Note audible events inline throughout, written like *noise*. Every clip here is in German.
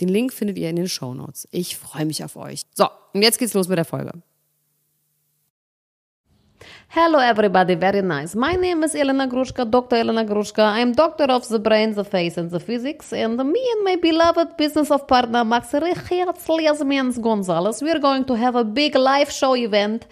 Den Link findet ihr in den Show Notes. Ich freue mich auf euch. So, und jetzt geht's los mit der Folge. Hello everybody, very nice. My name is Elena Grushka, Dr. Elena Grushka. I'm doctor of the brain, the face and the physics. And me and my beloved business of partner Max Richard Sliasmens Gonzalez, we're going to have a big live show event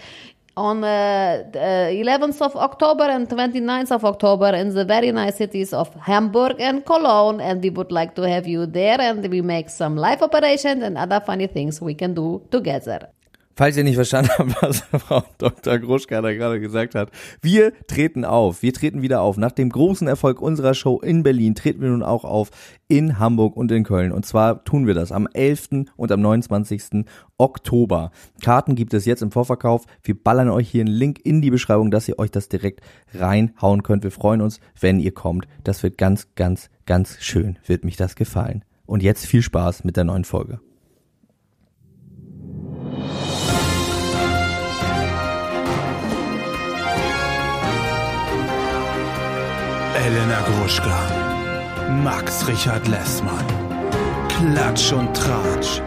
on uh, uh, 11th of October and 29th of October in the very nice cities of Hamburg and Cologne. And we would like to have you there and we make some live operations and other funny things we can do together. Falls ihr nicht verstanden habt, *laughs* was Frau Dr. Gruschka da gerade gesagt hat, wir treten auf. Wir treten wieder auf. Nach dem großen Erfolg unserer Show in Berlin treten wir nun auch auf in Hamburg und in Köln. Und zwar tun wir das am 11. und am 29. Oktober. Karten gibt es jetzt im Vorverkauf. Wir ballern euch hier einen Link in die Beschreibung, dass ihr euch das direkt reinhauen könnt. Wir freuen uns, wenn ihr kommt. Das wird ganz, ganz, ganz schön. Wird mich das gefallen. Und jetzt viel Spaß mit der neuen Folge. Elena Gruschka, Max Richard Lessmann, Klatsch und Tratsch,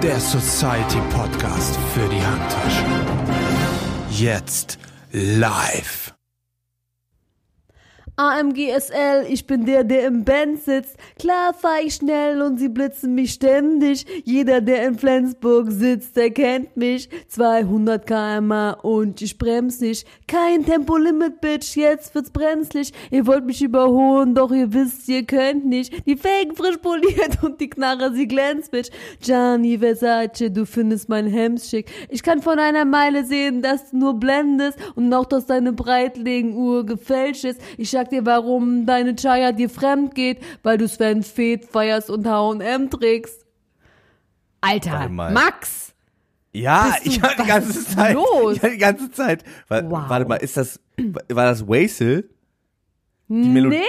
der Society Podcast für die Handtasche. Jetzt live. AMGSL, ich bin der, der im Band sitzt. Klar fahr ich schnell und sie blitzen mich ständig. Jeder, der in Flensburg sitzt, der kennt mich. 200 km und ich brems nicht. Kein Tempolimit, Bitch, jetzt wird's brenzlig. Ihr wollt mich überholen, doch ihr wisst, ihr könnt nicht. Die Felgen frisch poliert *laughs* und die Knarre, sie glänzt, Bitch. Gianni Versace, du findest mein Hemd schick. Ich kann von einer Meile sehen, dass du nur blendest und auch, dass deine Breitling-Uhr gefälscht ist. Ich sag dir, warum deine Chaya dir fremd geht, weil du Sven Feth feierst und H&M trägst. Alter, Warte. Max! Ja, ich hatte die ganze Zeit. los? Ich hatte die ganze Zeit. Wa- Wow. Warte mal, ist das, war das Wasel? Die Melodie.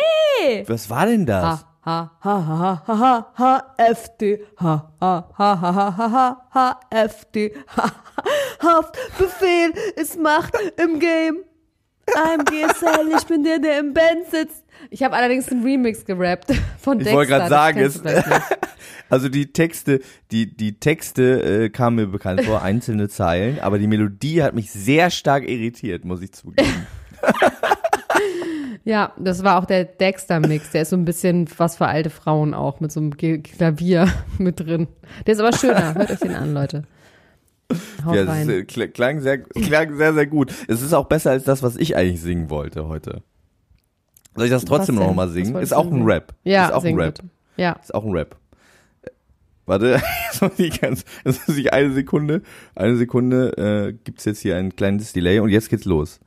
Nee! Was war denn das? Ha, ha, ha, ha, ha, ha, ha, FD, ha, ha, ha, ha, ha, ha, ha, ha, FD, ha, ha, Haftbefehl ist Macht im Game. I'm GSL, ich bin der, der im Band sitzt. Ich habe allerdings einen Remix gerappt von Ich Dexter. wollte gerade sagen, nicht. *laughs* also die Texte, die, die Texte äh, kamen mir bekannt vor, einzelne Zeilen, aber die Melodie hat mich sehr stark irritiert, muss ich zugeben. Ja, das war auch der Dexter-Mix. Der ist so ein bisschen was für alte Frauen auch, mit so einem Klavier *laughs* mit drin. Der ist aber schöner. Hört euch den an, Leute. *laughs* Haut ja, rein. ist, äh, kl- klang sehr, klang sehr, sehr gut. Es ist auch besser als das, was ich eigentlich singen wollte heute. Soll ich das trotzdem noch mal singen? Ist auch ein? Rap. ja, ist auch ein Rap. bitte. Ja. Ist auch ein Rap. Äh, Warte, *laughs* jetzt muss ich ganz, jetzt muss ich eine Sekunde, eine Sekunde, äh, gibt's jetzt hier ein kleines Delay und jetzt geht's los.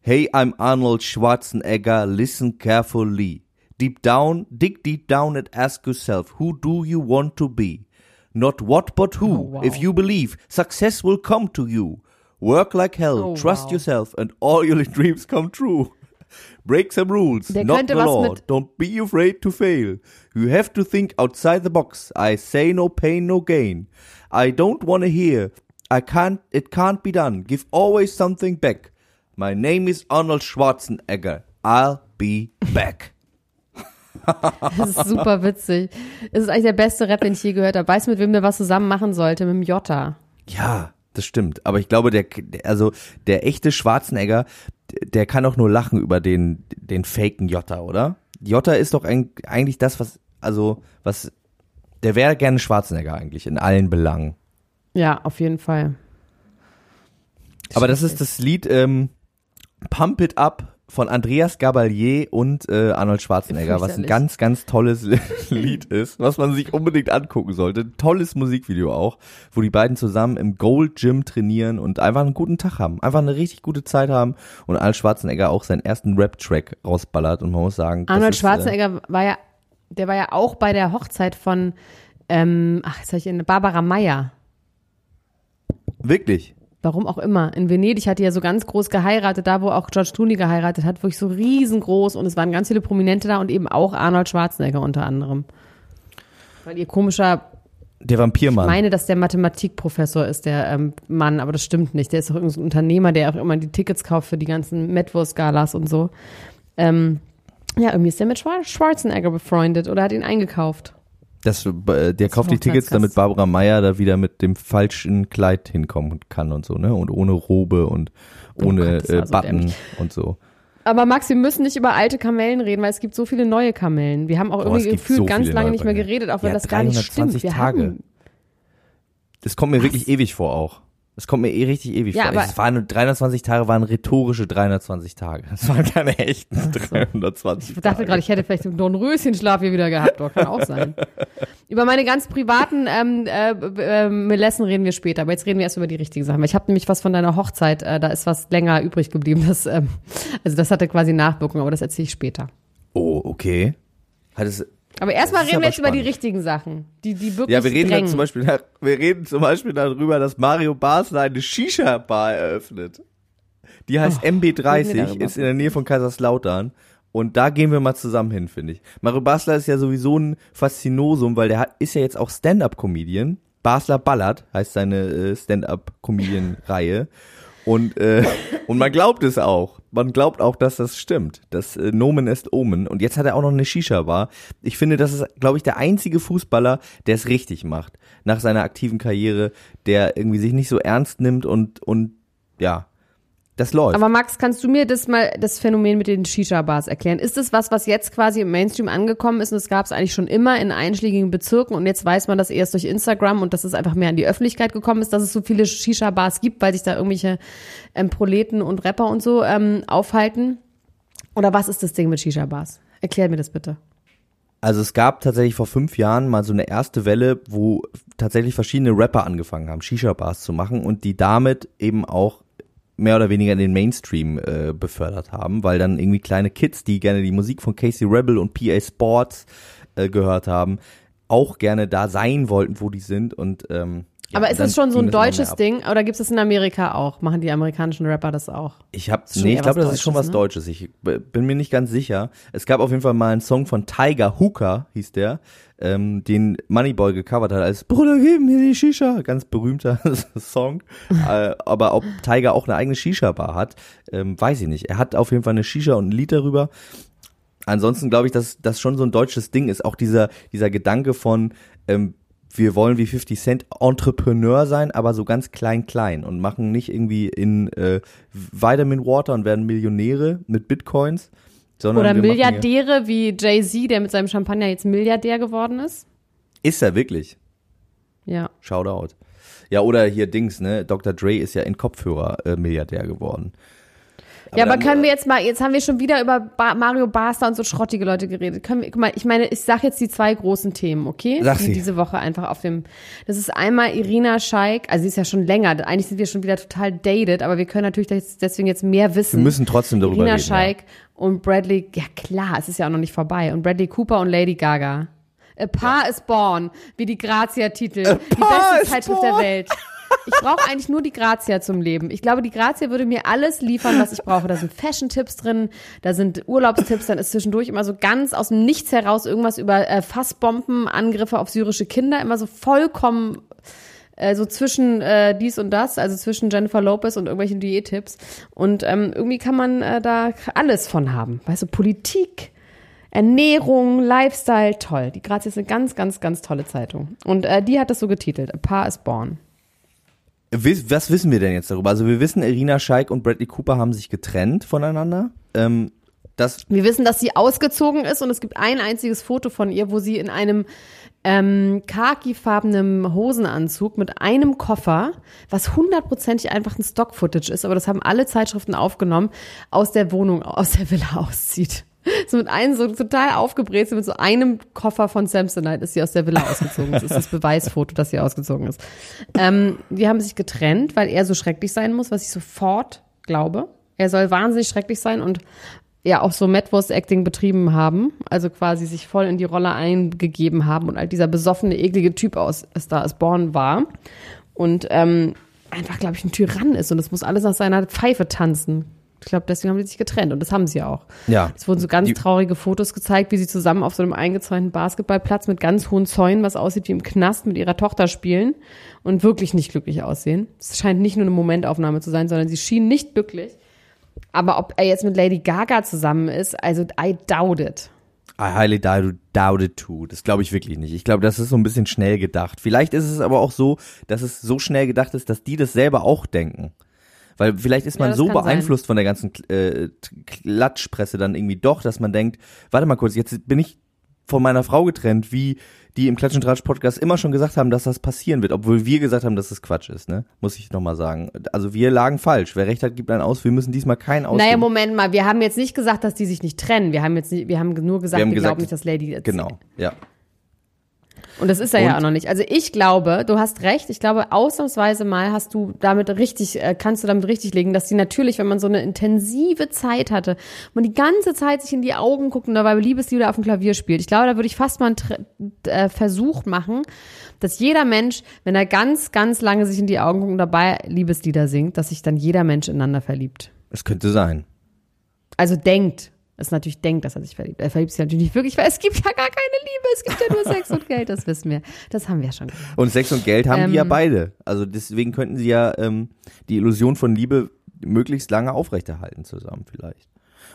Hey, I'm Arnold Schwarzenegger, listen carefully. Deep down, dig deep down and ask yourself, who do you want to be? Not what, but who. Oh, wow. If you believe, success will come to you. Work like hell, Oh, trust wow. yourself and all your *laughs* dreams come true. Break some rules, Der not the law. Don't be afraid to fail. You have to think outside the box. I say no pain, no gain. I don't wanna hear. I can't, it can't be done. Give always something back. My name is Arnold Schwarzenegger. I'll be *laughs* back. *laughs* Das ist super witzig. Es ist eigentlich der beste Rap, den ich je gehört habe. Weißt du, mit wem der was zusammen machen sollte? Mit dem Jota. Ja, das stimmt. Aber ich glaube, der, also der echte Schwarzenegger, der kann auch nur lachen über den, den faken Jota, oder? Jota ist doch eig- eigentlich das, was, also, was, der wäre gerne Schwarzenegger eigentlich in allen Belangen. Ja, auf jeden Fall. Aber das ist das Lied ähm, Pump It Up von Andreas Gabalier und äh, Arnold Schwarzenegger, was ein ganz, ganz tolles *laughs* Lied ist, was man sich unbedingt angucken sollte. Tolles Musikvideo auch, wo die beiden zusammen im Gold Gym trainieren und einfach einen guten Tag haben, einfach eine richtig gute Zeit haben und Arnold Schwarzenegger auch seinen ersten Rap-Track rausballert und man muss sagen, das Arnold ist, Schwarzenegger war ja, der war ja auch bei der Hochzeit von, ähm, ach, jetzt habe ich eine Barbara Meyer. Äh, wirklich. Warum auch immer. In Venedig hat die ja so ganz groß geheiratet, da wo auch George Clooney geheiratet hat, wirklich so riesengroß und es waren ganz viele Prominente da und eben auch Arnold Schwarzenegger unter anderem. Weil ihr komischer, Der ich Vampirmann. meine, dass der Mathematikprofessor ist, der ähm, Mann, aber das stimmt nicht. Der ist doch irgendein so Unternehmer, der auch immer die Tickets kauft für die ganzen Metwurst-Galas und so. Ähm, ja, irgendwie ist der mit Schwar Schwarzenegger befreundet oder hat ihn eingekauft. Das, äh, der kauft die Tickets, damit Barbara Meyer da wieder mit dem falschen Kleid hinkommen kann und so, ne? Und ohne Robe und ohne Oh Gott, äh, so Button dämlich. und so. Aber Max, wir müssen nicht über alte Kamellen reden, weil es gibt so viele neue Kamellen. Wir haben auch Boah, irgendwie gefühlt so ganz lange nicht mehr geredet, auch wenn Ja, das gar nicht 320 stimmt. Wir Tage. Haben, Das kommt mir wirklich ewig vor auch. Das kommt mir eh richtig ewig Ja, vor. aber- Es waren 320 Tage, waren rhetorische 320 Tage. Das waren keine echten 320 ich dachte gerade, ich hätte vielleicht einen Dornröschenschlaf hier wieder gehabt. Doch, kann auch sein. über meine ganz privaten ähm, äh, äh, Melessen reden wir später. Aber jetzt reden wir erst über die richtigen Sachen. Ich habe nämlich was von deiner Hochzeit, äh, da ist was länger übrig geblieben. Das, ähm, also das hatte quasi Nachwirkungen, aber das erzähle ich später. Oh, okay. Hat es, Aber erstmal reden wir jetzt über die spannend. richtigen Sachen, die, die wirklich ja, wir reden drängen. zum Beispiel, wir reden zum Beispiel darüber, dass Mario Basler eine Shisha-Bar eröffnet. Die heißt wir MB30, darüber. ist in der Nähe von Kaiserslautern. Und da gehen wir mal zusammen hin, finde ich. Mario Basler ist ja sowieso ein Faszinosum, weil der hat, ist ja jetzt auch Stand-Up-Comedian. Basler Ballert heißt seine äh, Stand-Up-Comedian-Reihe. Und, äh, *laughs* und man glaubt es auch. Man glaubt auch, dass das stimmt. Das äh, Nomen ist Omen. Und jetzt hat er auch noch eine Shisha-Bar. Ich finde, das ist, glaube ich, der einzige Fußballer, der es richtig macht. Nach seiner aktiven Karriere, der irgendwie sich nicht so ernst nimmt und, und ja, das läuft. Aber Max, kannst du mir das mal, das Phänomen mit den Shisha-Bars erklären? Ist das was, was jetzt quasi im Mainstream angekommen ist und es gab es eigentlich schon immer in einschlägigen Bezirken und jetzt weiß man das erst durch Instagram und dass es einfach mehr an die Öffentlichkeit gekommen ist, dass es so viele Shisha-Bars gibt, weil sich da irgendwelche ähm, Proleten und Rapper und so ähm, aufhalten? Oder was ist das Ding mit Shisha-Bars? Erklär mir das bitte. Also es gab tatsächlich vor fünf Jahren mal so eine erste Welle, wo tatsächlich verschiedene Rapper angefangen haben, Shisha-Bars zu machen und die damit eben auch mehr oder weniger in den Mainstream äh, befördert haben, weil dann irgendwie kleine Kids, die gerne die Musik von Casey Rebel und PA Sports äh, gehört haben, auch gerne da sein wollten, wo die sind und ähm, ja, Aber ist das schon so ein deutsches. Ding oder gibt es das in Amerika auch? Machen die amerikanischen Rapper das auch? Ich habe nee, ich glaube, das ist schon was Deutsches, Deutsches. Ich b- bin mir nicht ganz sicher. Es gab auf jeden Fall mal einen Song von Tiger Hooker, hieß der, ähm, den Moneyboy gecovert hat als Bruder, gib mir die Shisha. Ganz berühmter *laughs* Song. äh, aber ob Tiger auch eine eigene Shisha-Bar hat, ähm, weiß ich nicht. Er hat auf jeden Fall eine Shisha und ein Lied darüber. Ansonsten glaube ich, dass das schon so ein deutsches Ding ist. Auch dieser, dieser Gedanke von, ähm, wir wollen wie 50 Cent Entrepreneur sein, aber so ganz klein, klein und machen nicht irgendwie in äh, Vitamin Water und werden Millionäre mit Bitcoins, sondern Oder Milliardäre wie Jay-Z, der mit seinem Champagner jetzt Milliardär geworden ist? Ist er wirklich? Ja. Shoutout. Ja, oder hier Dings, ne? Dr. Dre ist ja in Kopfhörer äh, Milliardär geworden. Ja, aber können wir jetzt mal, jetzt haben wir schon wieder über ba Mario Basler und so schrottige Leute geredet. Können wir, guck mal, ich meine, ich sag jetzt die zwei großen Themen, okay? Sag die sie. diese Woche einfach auf dem, das ist einmal Irina Scheik, also sie ist ja schon länger, eigentlich sind wir schon wieder total dated, aber wir können natürlich des- deswegen jetzt mehr wissen. Wir müssen trotzdem darüber Irina reden. Scheik und Bradley, ja klar, es ist ja auch noch nicht vorbei. Und Bradley Cooper und Lady Gaga. A Paar is Born, wie die Grazia-Titel. Die beste Zeitschrift born. der Welt. *laughs* Ich brauche eigentlich nur die Grazia zum Leben. Ich glaube, die Grazia würde mir alles liefern, was ich brauche. Da sind Fashion-Tipps drin, da sind Urlaubstipps, dann ist zwischendurch immer so ganz aus dem Nichts heraus irgendwas über äh, Fassbomben, Angriffe auf syrische Kinder, immer so vollkommen äh, so zwischen äh, dies und das, also zwischen Jennifer Lopez und irgendwelchen Diättipps. Und ähm, irgendwie kann man äh, da alles von haben. Weißt du, Politik, Ernährung, Lifestyle, toll. Die Grazia ist eine ganz, ganz, ganz tolle Zeitung. Und äh, die hat das so getitelt, A Paar is Born. Was wissen wir denn jetzt darüber? Also wir wissen, Irina Scheik und Bradley Cooper haben sich getrennt voneinander. Ähm, Das, Wir wissen, dass sie ausgezogen ist und es gibt ein einziges Foto von ihr, wo sie in einem ähm, khakifarbenen Hosenanzug mit einem Koffer, was hundertprozentig einfach ein Stock-Footage ist, aber das haben alle Zeitschriften aufgenommen, aus der Wohnung, aus der Villa *laughs* auszieht. *laughs* So mit einem so total aufgebrezelt, mit so einem Koffer von Samsonite ist sie aus der Villa ausgezogen. Das ist das Beweisfoto, dass sie ausgezogen ist. Ähm, die haben sich getrennt, weil er so schrecklich sein muss, was ich sofort glaube. Er soll wahnsinnig schrecklich sein und ja auch so Madwurst-Acting betrieben haben, also quasi sich voll in die Rolle eingegeben haben und halt dieser besoffene, eklige Typ aus Star is Born war und ähm, einfach, glaube ich, ein Tyrann ist und es muss alles nach seiner Pfeife tanzen. Ich glaube, deswegen haben die sich getrennt und das haben sie auch. ja. Es wurden so ganz Die- traurige Fotos gezeigt, wie sie zusammen auf so einem eingezäunten Basketballplatz mit ganz hohen Zäunen, was aussieht wie im Knast, mit ihrer Tochter spielen und wirklich nicht glücklich aussehen. Es scheint nicht nur eine Momentaufnahme zu sein, sondern sie schien nicht glücklich. Aber ob er jetzt mit Lady Gaga zusammen ist, also I doubt it. I highly doubt, doubt it too. Das glaube ich wirklich nicht. Ich glaube, das ist so ein bisschen schnell gedacht. Vielleicht ist es aber auch so, dass es so schnell gedacht ist, dass die das selber auch denken. Weil vielleicht ist Ja, man das so kann sein. beeinflusst von der ganzen äh, Klatschpresse dann irgendwie doch, dass man denkt, warte mal kurz, jetzt bin ich von meiner Frau getrennt, wie die im Klatsch und Tratsch Podcast immer schon gesagt haben, dass das passieren wird, obwohl wir gesagt haben, dass das Quatsch ist, ne? Muss ich nochmal sagen. Also wir lagen falsch. Wer recht hat, gibt einen aus. Wir müssen diesmal keinen aus. Naja, Moment mal, wir haben jetzt nicht gesagt, dass die sich nicht trennen. Wir haben jetzt nicht, wir haben nur gesagt, wir, haben gesagt, glauben nicht, dass Lady jetzt Genau, ja. Und das ist er ja Und- auch noch nicht. Also ich glaube, du hast recht. Ich glaube, ausnahmsweise mal hast du damit richtig, äh, kannst du damit richtig legen, dass die natürlich, wenn man so eine intensive Zeit hatte, man die ganze Zeit sich in die Augen guckt und dabei Liebeslieder auf dem Klavier spielt. Ich glaube, da würde ich fast mal einen äh, Versuch machen, dass jeder Mensch, wenn er ganz, ganz lange sich in die Augen guckt und dabei Liebeslieder singt, dass sich dann jeder Mensch ineinander verliebt. Es könnte sein. Also denkt. Es natürlich denkt, dass er sich verliebt. Er verliebt sich natürlich nicht wirklich, weil es gibt ja gar keine Liebe, es gibt ja nur Sex und Geld, das wissen wir. Das haben wir ja schon gelernt. Und Sex und Geld haben die ja Ähm. beide. Also deswegen könnten sie ja ähm, die Illusion von Liebe möglichst lange aufrechterhalten zusammen vielleicht.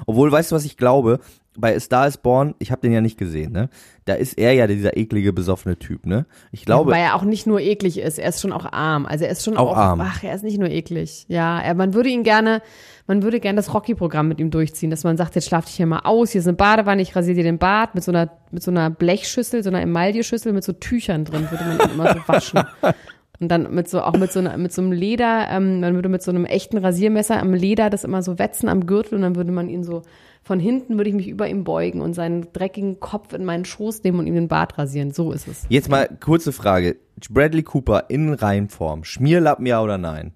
Obwohl, weißt du, was ich glaube? Bei A Star is Born, ich habe den ja nicht gesehen, ne? Da ist er ja dieser eklige, besoffene Typ, ne? Ich glaube, Weil er auch nicht nur eklig ist, er ist schon auch arm. Also er ist schon Auch auch, arm. Ach, er ist nicht nur eklig. Ja, er, man würde ihn gerne, man würde gerne das Rocky-Programm mit ihm durchziehen, dass man sagt, jetzt schlaf dich hier mal aus, hier ist eine Badewanne, ich rasiere dir den Bart mit so einer, mit so einer Blechschüssel, so einer Emailleschüssel mit so Tüchern drin, würde man ihn immer so waschen. *laughs* Und dann mit so, auch mit so, einer, mit so einem Leder, ähm, man würde mit so einem echten Rasiermesser am Leder das immer so wetzen am Gürtel und dann würde man ihn so, von hinten würde ich mich über ihm beugen und seinen dreckigen Kopf in meinen Schoß nehmen und ihm den Bart rasieren. So ist es. jetzt mal kurze Frage. Bradley Cooper in Reihenform. Schmierlappen ja oder nein?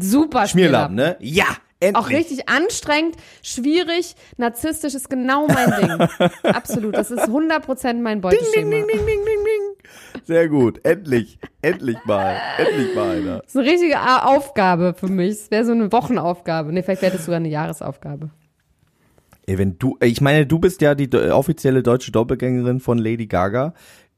Super Schmierlappen, ne? Ja! Endlich. Auch richtig anstrengend, schwierig, narzisstisch ist genau mein Ding. *laughs* Absolut, das ist 100% mein Beuteschema. Ding, ding, ding, ding, ding. Sehr gut. Endlich. Endlich mal. Endlich mal einer. Das ist eine richtige Aufgabe für mich. Es wäre so eine Wochenaufgabe. Nee, vielleicht wäre das sogar eine Jahresaufgabe. Ey, wenn du, ich meine, du bist ja die offizielle deutsche Doppelgängerin von Lady Gaga.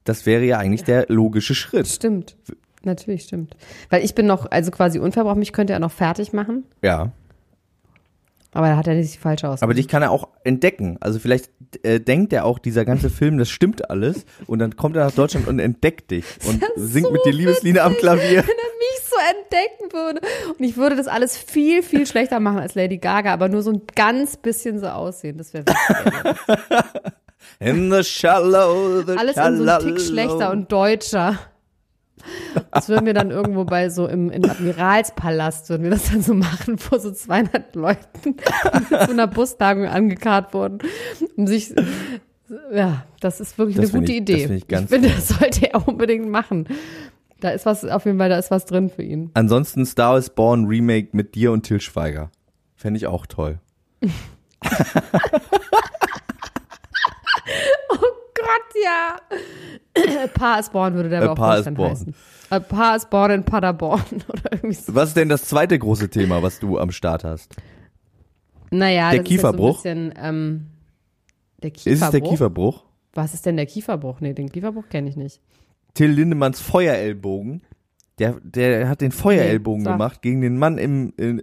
Das wäre ja eigentlich der logische Schritt. Stimmt. Natürlich stimmt. Weil ich bin noch, also quasi unverbraucht, mich könnte er noch fertig machen, Ja. aber da hat er nicht falsch aus. Aber dich kann er auch entdecken. Also vielleicht äh, denkt er auch, dieser ganze Film, das stimmt alles. Und dann kommt er nach Deutschland und entdeckt dich und singt so mit dir Liebeslieder am Klavier. Wenn er mich so entdecken würde. Und ich würde das alles viel, viel schlechter machen als Lady Gaga, aber nur so ein ganz bisschen so aussehen. Das wäre. *laughs* In the shallow, the Alles in so einem Tick schlechter und deutscher. Das würden wir dann irgendwo bei so im, im Admiralspalast, würden wir das dann so machen, vor so 200 Leuten mit so einer Bustagung angekarrt wurden, um sich, ja, das ist wirklich Das eine gute ich- das Idee. find ich ganz finde, toll. das sollte er unbedingt machen. Da ist was, auf jeden Fall, da ist was drin für ihn. Ansonsten Star is Born Remake mit dir und Till Schweiger. Fände ich auch toll. *laughs* Gott, ja. A Paar is Born würde der aber auch Paar is dann Born. heißen. A Paar is Born in Paderborn *laughs* oder irgendwie so. Was ist denn das zweite große Thema, was du am Start hast? Naja, Der das Kieferbruch? Ist, so ein bisschen, ähm, der Kieferbruch. Ist es der Kieferbruch? Was ist denn der Kieferbruch? Nee, den Kieferbruch kenne ich nicht. Till Lindemanns Feuerellbogen. Der, der hat den Feuerellbogen Nee, gemacht gegen den Mann im, in,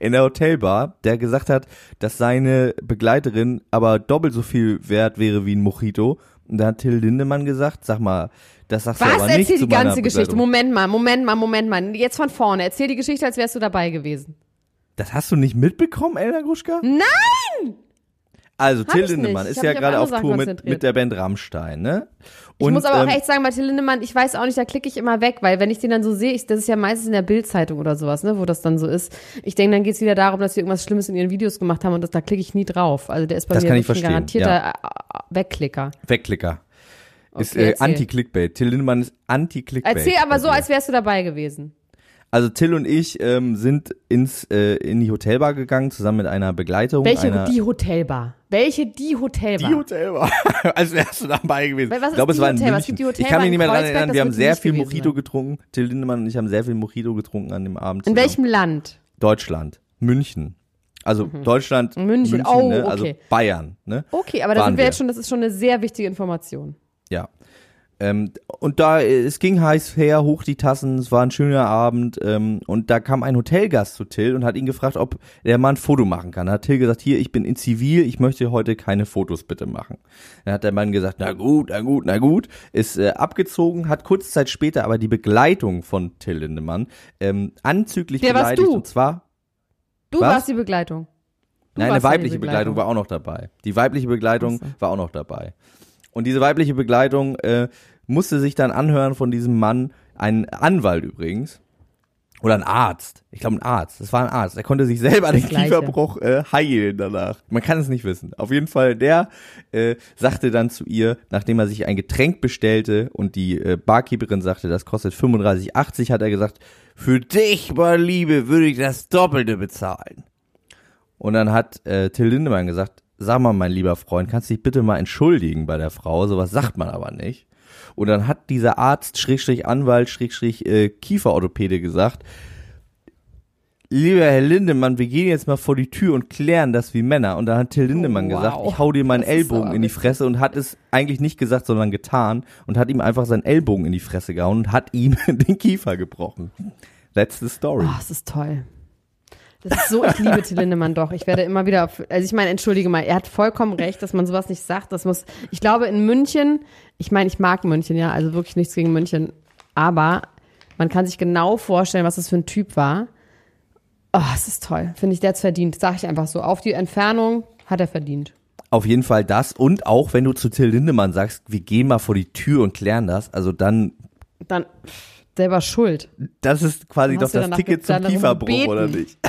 in der Hotelbar, der gesagt hat, dass seine Begleiterin aber doppelt so viel wert wäre wie ein Mojito. Und da hat Till Lindemann gesagt, sag mal, das sagst du Was? aber nicht Erzähl die ganze Geschichte. Moment mal, Moment mal, Moment mal. Jetzt von vorne. Erzähl die Geschichte, als wärst du dabei gewesen. Das hast du nicht mitbekommen, Elena Gruschka? Nein! Also, Till Lindemann ist ja gerade auf Sachen Tour mit, mit der Band Rammstein, ne? Ich muss aber auch ähm, echt sagen, bei Till Lindemann, ich weiß auch nicht, da klicke ich immer weg, weil wenn ich den dann so sehe, ich, das ist ja meistens in der Bildzeitung oder sowas, ne, wo das dann so ist. Ich denke, dann geht's wieder darum, dass sie irgendwas Schlimmes in ihren Videos gemacht haben und das, da klicke ich nie drauf. Also der ist bei Das mir ein garantierter äh, Wegklicker. Wegklicker. Ist Okay, äh, erzähl. Anti-Clickbait. Till Lindemann ist Anti-Clickbait. Erzähl aber so, als wärst du dabei gewesen. Also Till und ich ähm, sind ins äh, in die Hotelbar gegangen, zusammen mit einer Begleitung. Welche einer, die Hotelbar? Welche die Hotelbar? Die Hotelbar. *laughs* als wärst du dabei gewesen. Was ich glaube, es war in Hotelbar? Es München. gibt die ich kann mich nicht mehr daran erinnern. Wir haben sehr viel Mojito sein. getrunken. Till Lindemann und ich haben sehr viel Mojito getrunken an dem Abend. In zusammen. welchem Land? Deutschland. München. Also Deutschland, München. München, Oh, ne? also okay. Bayern. Ne? Okay, aber da sind wir wir. jetzt schon, das ist schon eine sehr wichtige Information. Ja. Ähm, und da, es ging heiß her, hoch die Tassen, es war ein schöner Abend ähm, und da kam ein Hotelgast zu Till und hat ihn gefragt, ob der mal ein Foto machen kann. Da hat Till gesagt, hier, ich bin in Zivil, ich möchte heute keine Fotos bitte machen. Dann hat der Mann gesagt, na gut, na gut, na gut, ist äh, abgezogen, hat kurz Zeit später aber die Begleitung von Till Lindemann ähm, anzüglich Der warst beleidigt du. und zwar Du Was? warst die Begleitung. Du Nein, eine weibliche Begleitung. Begleitung. war auch noch dabei. Die weibliche Begleitung war auch noch dabei. Und diese weibliche Begleitung äh, musste sich dann anhören von diesem Mann, ein Anwalt übrigens, oder ein Arzt. Ich glaube ein Arzt. Das war ein Arzt. Er konnte sich selber den Gleiche. Kieferbruch äh, heilen danach. Man kann es nicht wissen. Auf jeden Fall, der äh, sagte dann zu ihr, nachdem er sich ein Getränk bestellte und die äh, Barkeeperin sagte, das kostet 35,80, hat er gesagt, für dich, meine Liebe, würde ich das Doppelte bezahlen. Und dann hat äh, Till Lindemann gesagt, sag mal, mein lieber Freund, kannst du dich bitte mal entschuldigen bei der Frau? Sowas sagt man aber nicht. Und dann hat dieser Arzt, Schrägstrich Anwalt, Schrägstrich äh, Kieferorthopäde gesagt, lieber Herr Lindemann, wir gehen jetzt mal vor die Tür und klären das wie Männer. Und dann hat Till Lindemann Oh, wow. gesagt, ich hau dir meinen Das Ellbogen in die. Fresse und hat es eigentlich nicht gesagt, sondern getan und hat ihm einfach seinen Ellbogen in die Fresse gehauen und hat ihm *laughs* den Kiefer gebrochen. That's the story. Oh, das ist toll. Das ist so, ich liebe Till Lindemann doch. Ich werde immer wieder, auf, also ich meine, entschuldige mal, er hat vollkommen recht, dass man sowas nicht sagt. Das muss, ich glaube in München, ich meine, ich mag München, ja, also wirklich nichts gegen München, aber man kann sich genau vorstellen, was das für ein Typ war. Oh, es ist toll. Finde ich, der hat's verdient. Sag ich einfach so. Auf die Entfernung hat er verdient. Auf jeden Fall das und auch wenn du zu Till Lindemann sagst, wir gehen mal vor die Tür und klären das, also dann, Dann selber schuld. das ist quasi doch das Ticket zum Kieferbruch, oder nicht? *laughs*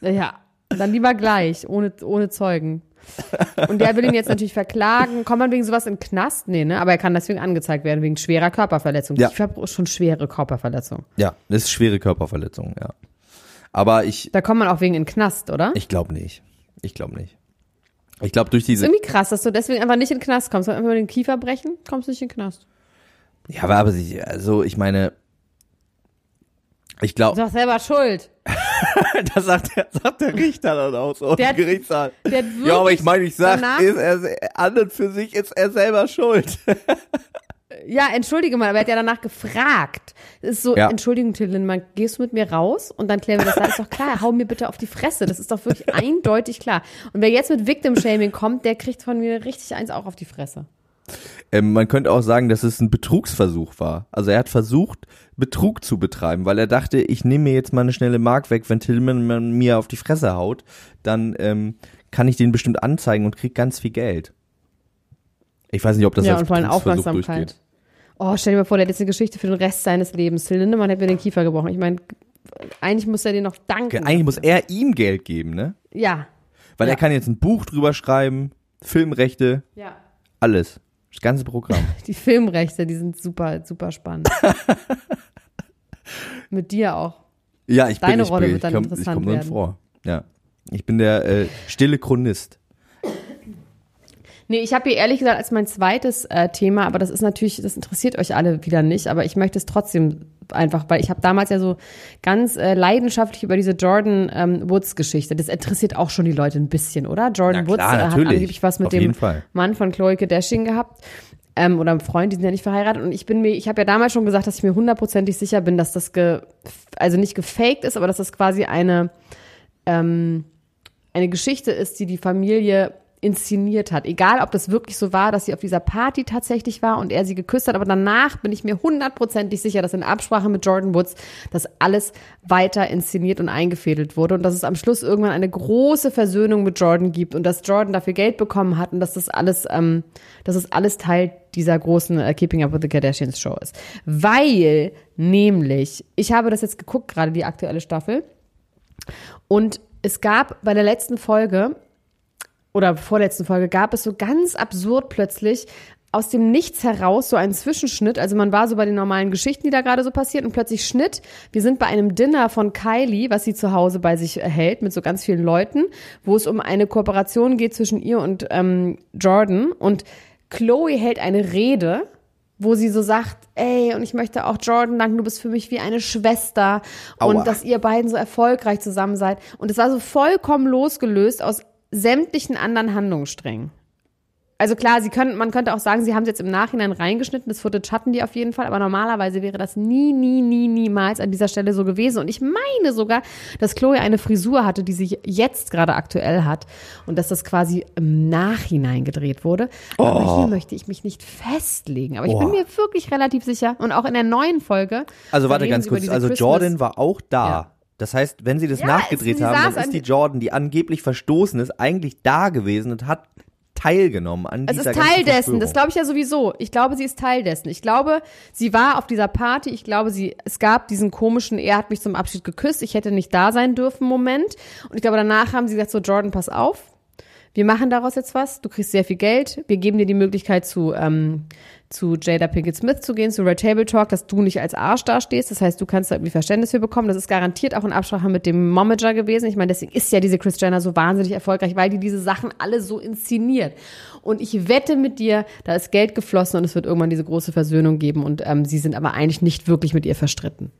Ja, dann lieber gleich, ohne, ohne Zeugen. Und der will ihn jetzt natürlich verklagen. Kommt man wegen sowas in den Knast? Nee, ne? Aber er kann deswegen angezeigt werden, wegen schwerer Körperverletzung. Ja. Kieferbruch ist schon schwere Körperverletzung. Ja, das ist schwere Körperverletzung, ja. Aber ich, Da kommt man auch wegen in den Knast, oder? ich glaube nicht. Ich glaube nicht. Ich glaube durch ist diese, irgendwie krass, dass du deswegen einfach nicht in den Knast kommst. Wenn einfach den Kiefer brechen, kommst du nicht in den Knast. Ja, aber, aber sie- also ich meine, ich Du glaube, sagst selber schuld. *laughs* das sagt der, sagt der Richter dann auch so Der im hat- Gerichtssaal. Der Ja, aber ich meine, ich sag, ist er, an und für sich ist er selber schuld. *laughs* Ja, entschuldige mal, aber er hat ja danach gefragt. Es ist so, Ja. Entschuldigung, Till Lindemann, gehst du mit mir raus und dann klären wir das. Da ist doch klar, hau mir bitte auf die Fresse. Das ist doch wirklich eindeutig klar. Und wer jetzt mit Victim Shaming kommt, der kriegt von mir richtig eins auch auf die Fresse. Ähm, man könnte auch sagen, dass es ein Betrugsversuch war. Also er hat versucht, Betrug zu betreiben, weil er dachte, ich nehme mir jetzt mal eine schnelle Mark weg, wenn Tillman mir auf die Fresse haut, dann ähm, kann ich den bestimmt anzeigen und krieg ganz viel Geld. Ich weiß nicht, ob das ja, als und vor allem Aufmerksamkeit. durchgeht. Oh, stell dir mal vor, der hat jetzt eine Geschichte für den Rest seines Lebens. Till Lindemann hat mir den Kiefer gebrochen. Ich meine, eigentlich muss er dir noch danken. Eigentlich muss er ihm Geld geben, ne? Ja. Weil Ja. er kann jetzt ein Buch drüber schreiben, Filmrechte, Ja. alles. Das ganze Programm. *laughs* Die Filmrechte, die sind super, super spannend. *laughs* Mit dir auch. Ja, ich bin Deine ich Rolle bin, wird dann komm, interessant ich komm werden. vor. Ja. Ich bin der äh, stille Chronist. Nee, ich habe hier ehrlich gesagt als mein zweites äh, Thema, aber das ist natürlich, das interessiert euch alle wieder nicht, aber ich möchte es trotzdem einfach, weil ich habe damals ja so ganz äh, leidenschaftlich über diese Jordan ähm, Woods Geschichte. Das interessiert auch schon die Leute ein bisschen, oder? Jordan klar, Woods äh, hat natürlich. angeblich was mit Auf dem. Mann von Chloe Kardashian gehabt. Ähm, oder einem Freund, die sind ja nicht verheiratet. Und ich bin mir, ich habe ja damals schon gesagt, dass ich mir hundertprozentig sicher bin, dass das ge, also nicht gefaked ist, aber dass das quasi eine, ähm, eine Geschichte ist, die die Familie inszeniert hat. Egal, ob das wirklich so war, dass sie auf dieser Party tatsächlich war und er sie geküsst hat, aber danach bin ich mir hundertprozentig sicher, dass in Absprache mit Jordan Woods das alles weiter inszeniert und eingefädelt wurde und dass es am Schluss irgendwann eine große Versöhnung mit Jordan gibt und dass Jordan dafür Geld bekommen hat und dass das alles, ähm, dass es alles Teil dieser großen äh, Keeping Up with the Kardashians Show ist. Weil nämlich, ich habe das jetzt geguckt, gerade die aktuelle Staffel, und es gab bei der letzten Folge oder vorletzten Folge gab es so ganz absurd plötzlich aus dem Nichts heraus so einen Zwischenschnitt. Also man war so bei den normalen Geschichten, die da gerade so passiert und plötzlich Schnitt. Wir sind bei einem Dinner von Kylie, was sie zu Hause bei sich hält mit so ganz vielen Leuten, wo es um eine Kooperation geht zwischen ihr und ähm, Jordan und Chloe hält eine Rede wo sie so sagt, ey, und ich möchte auch Jordan danken, du bist für mich wie eine Schwester Aua. und dass ihr beiden so erfolgreich zusammen seid. Und es war so vollkommen losgelöst aus sämtlichen anderen Handlungssträngen. Also klar, sie können, man könnte auch sagen, sie haben es jetzt im Nachhinein reingeschnitten, das Footage hatten die auf jeden Fall, aber normalerweise wäre das nie, nie, nie, niemals an dieser Stelle so gewesen. Und ich meine sogar, dass Chloe eine Frisur hatte, die sie jetzt gerade aktuell hat und dass das quasi im Nachhinein gedreht wurde. Aber hier möchte ich mich nicht festlegen. Aber ich bin Oh. mir wirklich relativ sicher und auch in der neuen Folge. Also warte ganz kurz, also Christmas- Jordan war auch da. Ja. Das heißt, wenn sie das Ja, nachgedreht es- haben, dann ist die Jordan, die angeblich verstoßen ist, eigentlich da gewesen und hat teilgenommen an Es dieser ist ganzen Teil dessen, das glaube ich ja sowieso. Ich glaube, sie ist Teil dessen. Ich glaube, sie war auf dieser Party. Ich glaube, sie, es gab diesen komischen, er hat mich zum Abschied geküsst. Ich hätte nicht da sein dürfen, Moment. Und ich glaube, danach haben sie gesagt, so Jordan, pass auf. Wir machen daraus jetzt was. Du kriegst sehr viel Geld. Wir geben dir die Möglichkeit zu, ähm, zu Jada Pinkett Smith zu gehen, zu Red Table Talk, dass du nicht als Arsch dastehst. Das heißt, du kannst da irgendwie Verständnis für bekommen. Das ist garantiert auch in Absprache mit dem Momager gewesen. Ich meine, deswegen ist ja diese Chris Jenner so wahnsinnig erfolgreich, weil die diese Sachen alle so inszeniert. Und ich wette mit dir, da ist Geld geflossen und es wird irgendwann diese große Versöhnung geben. Und ähm, sie sind aber eigentlich nicht wirklich mit ihr verstritten.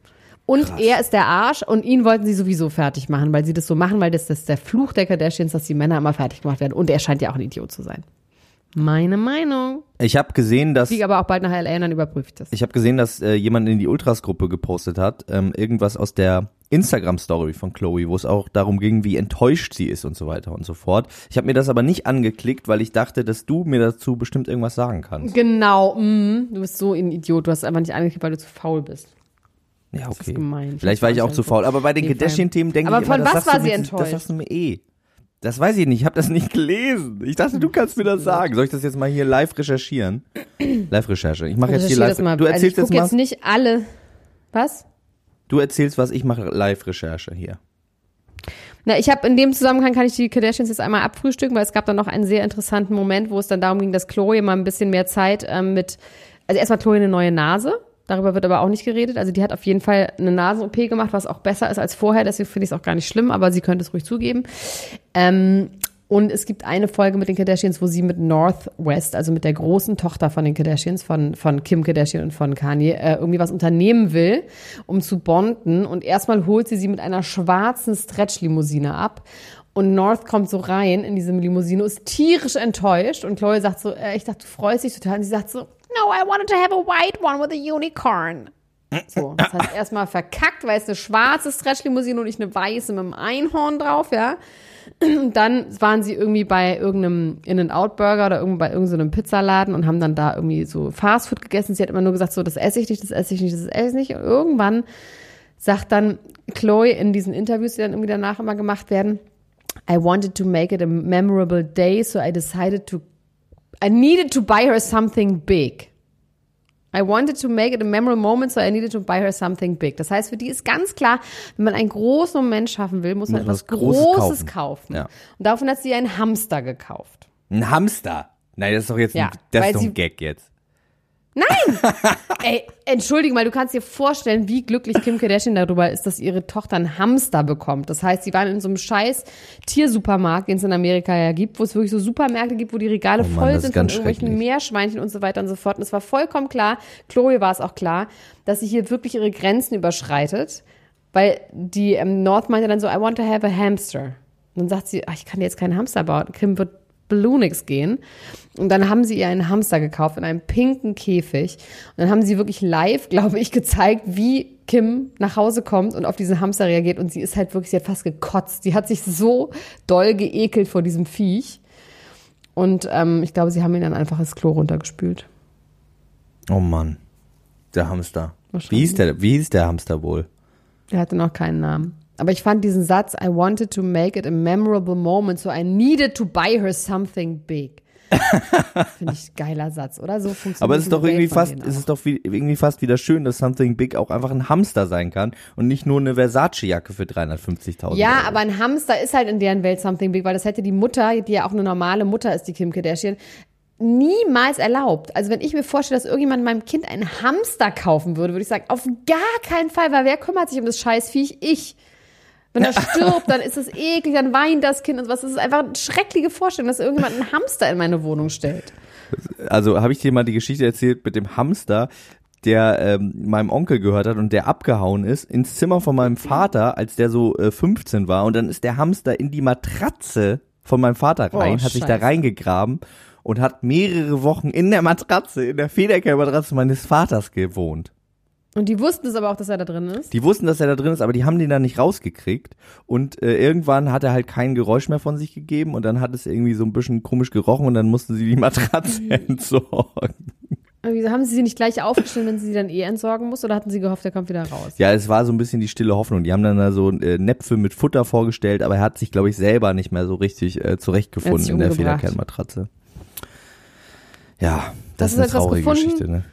Und er ist der Arsch und ihn wollten sie sowieso fertig machen, weil sie das so machen, weil das, das ist der Fluch der Kardashians, dass die Männer immer fertig gemacht werden. Und er scheint ja auch ein Idiot zu sein. Meine Meinung. Ich habe gesehen, dass Fliege aber auch bald nach LA und dann überprüfe ich das. ich habe gesehen, dass äh, jemand in die Ultras-Gruppe gepostet hat, ähm, irgendwas aus der Instagram-Story von Chloe, wo es auch darum ging, wie enttäuscht sie ist und so weiter und so fort. Ich habe mir das aber nicht angeklickt, weil ich dachte, dass du mir dazu bestimmt irgendwas sagen kannst. Genau, mm, du bist so ein Idiot. Du hast einfach nicht angeklickt, weil du zu faul bist. Ja, ist okay. gemein. Vielleicht war ich auch zu faul. Aber bei den Kardashian-Themen denke Aber ich immer, von das was war sie mir, enttäuscht? Das sagst du mir eh. Das weiß ich nicht. Ich habe das nicht gelesen. Ich dachte, du kannst mir das sagen. Soll ich das jetzt mal hier live recherchieren? *clears throat* Live-Recherche. Ich mache jetzt hier live. das mal. Du also ich erzählst jetzt jetzt mal. nicht alle. Was? Du erzählst was. Ich mache Live-Recherche hier. Na, ich habe in dem Zusammenhang kann ich die Kardashians jetzt einmal abfrühstücken, weil es gab dann noch einen sehr interessanten Moment, wo es dann darum ging, dass Chloe mal ein bisschen mehr Zeit ähm, mit, also erstmal Chloe eine neue Nase. Darüber wird aber auch nicht geredet. Also die hat auf jeden Fall eine Nasen-OP gemacht, was auch besser ist als vorher. Deswegen finde ich es auch gar nicht schlimm, aber sie könnte es ruhig zugeben. Ähm, und es gibt eine Folge mit den Kardashians, wo sie mit Northwest, also mit der großen Tochter von den Kardashians, von, von Kim Kardashian und von Kanye, äh, irgendwie was unternehmen will, um zu bonden. Und erstmal holt sie sie mit einer schwarzen Stretch-Limousine ab. Und North kommt so rein in diese Limousine, ist tierisch enttäuscht. Und Chloe sagt so, äh, ich dachte, du freust dich total. Und sie sagt so, no, I wanted to have a white one with a unicorn. So, *laughs* das heißt erstmal verkackt, weil es eine schwarze Stretch-Limousine und nicht eine weiße mit einem Einhorn drauf, ja. Und dann waren sie irgendwie bei irgendeinem In-N-Out-Burger oder irgendwo bei irgendeinem Pizzaladen und haben dann da irgendwie so Fastfood gegessen. Sie hat immer nur gesagt, so, das esse ich nicht, das esse ich nicht, das esse ich nicht. Und irgendwann sagt dann Chloe in diesen Interviews, die dann irgendwie danach immer gemacht werden, I wanted to make it a memorable day, so I decided to, I needed to buy her something big. I wanted to make it a memorable moment, so I needed to buy her something big. Das heißt, für die ist ganz klar, wenn man einen großen Moment schaffen will, muss man Muss etwas was Großes Großes, kaufen. kaufen. Ja. Und davon hat sie einen Hamster gekauft. Ein Hamster. Nein, das ist doch jetzt Ja, ein, das ist doch ein Gag jetzt. *laughs* Ey, entschuldige mal, du kannst dir vorstellen, wie glücklich Kim Kardashian darüber ist, dass ihre Tochter einen Hamster bekommt. Das heißt, sie waren in so einem scheiß Tiersupermarkt, den es in Amerika ja gibt, wo es wirklich so Supermärkte gibt, wo die Regale Oh Mann, voll sind von irgendwelchen. Meerschweinchen und so weiter und so fort. Und es war vollkommen klar, Chloe war es auch klar, dass sie hier wirklich ihre Grenzen überschreitet, weil die ähm, North meinte dann so, I want to have a hamster. Und dann sagt sie, ach, ich kann dir jetzt keinen Hamster bauen. Kim wird Balloonix gehen. Und dann haben sie ihr einen Hamster gekauft in einem pinken Käfig. Und dann haben sie wirklich live, *laughs* glaube ich, gezeigt, wie Kim nach Hause kommt und auf diesen Hamster reagiert. Und sie ist halt wirklich, sie hat fast gekotzt. Sie hat sich so doll geekelt vor diesem Viech. Und ähm, ich glaube, sie haben ihn dann einfach das Klo runtergespült. Oh Mann. Der Hamster. Wie hieß der, wie hieß der Hamster wohl? Der hatte noch keinen Namen. Aber ich fand diesen Satz, I wanted to make it a memorable moment, so I needed to buy her something big. *laughs* Finde ich geiler Satz, oder? So funktioniert Aber es ist doch irgendwie fast, es ist doch wie, irgendwie fast wieder schön, dass Something Big auch einfach ein Hamster sein kann und nicht nur eine Versace-Jacke für 350.000 Ja, Euro. aber ein Hamster ist halt in deren Welt something big, weil das hätte die Mutter, die ja auch eine normale Mutter ist, die Kim Kardashian, niemals erlaubt. Also wenn ich mir vorstelle, dass irgendjemand meinem Kind einen Hamster kaufen würde, würde ich sagen, auf gar keinen Fall, weil wer kümmert sich um das Scheißviech? Ich. Wenn er stirbt, dann ist es eklig, dann weint das Kind und was. Das ist einfach eine schreckliche Vorstellung, dass irgendjemand einen Hamster in meine Wohnung stellt. Also habe ich dir mal die Geschichte erzählt mit dem Hamster, der ähm, meinem Onkel gehört hat und der abgehauen ist ins Zimmer von meinem Vater, als der so äh, 15 war und dann ist der Hamster in die Matratze von meinem Vater rein, Oh, hat sich da Scheiße. reingegraben und hat mehrere Wochen in der Matratze, in der Federkehrmatratze meines Vaters gewohnt. Und die wussten es aber auch, dass er da drin ist. Die wussten, dass er da drin ist, aber die haben den dann nicht rausgekriegt. Und äh, irgendwann hat er halt kein Geräusch mehr von sich gegeben und dann hat es irgendwie so ein bisschen komisch gerochen und dann mussten sie die Matratze *laughs* entsorgen. Aber Wieso haben sie sie nicht gleich aufgestellt, wenn sie sie dann eh entsorgen muss? Oder hatten sie gehofft, er kommt wieder raus? Ja, es war so ein bisschen die stille Hoffnung. Die haben dann da so äh, Näpfe mit Futter vorgestellt, aber er hat sich, glaube ich, selber nicht mehr so richtig äh, zurechtgefunden in der. Federkernmatratze. Ja, das Hast ist eine traurige? Geschichte, ne?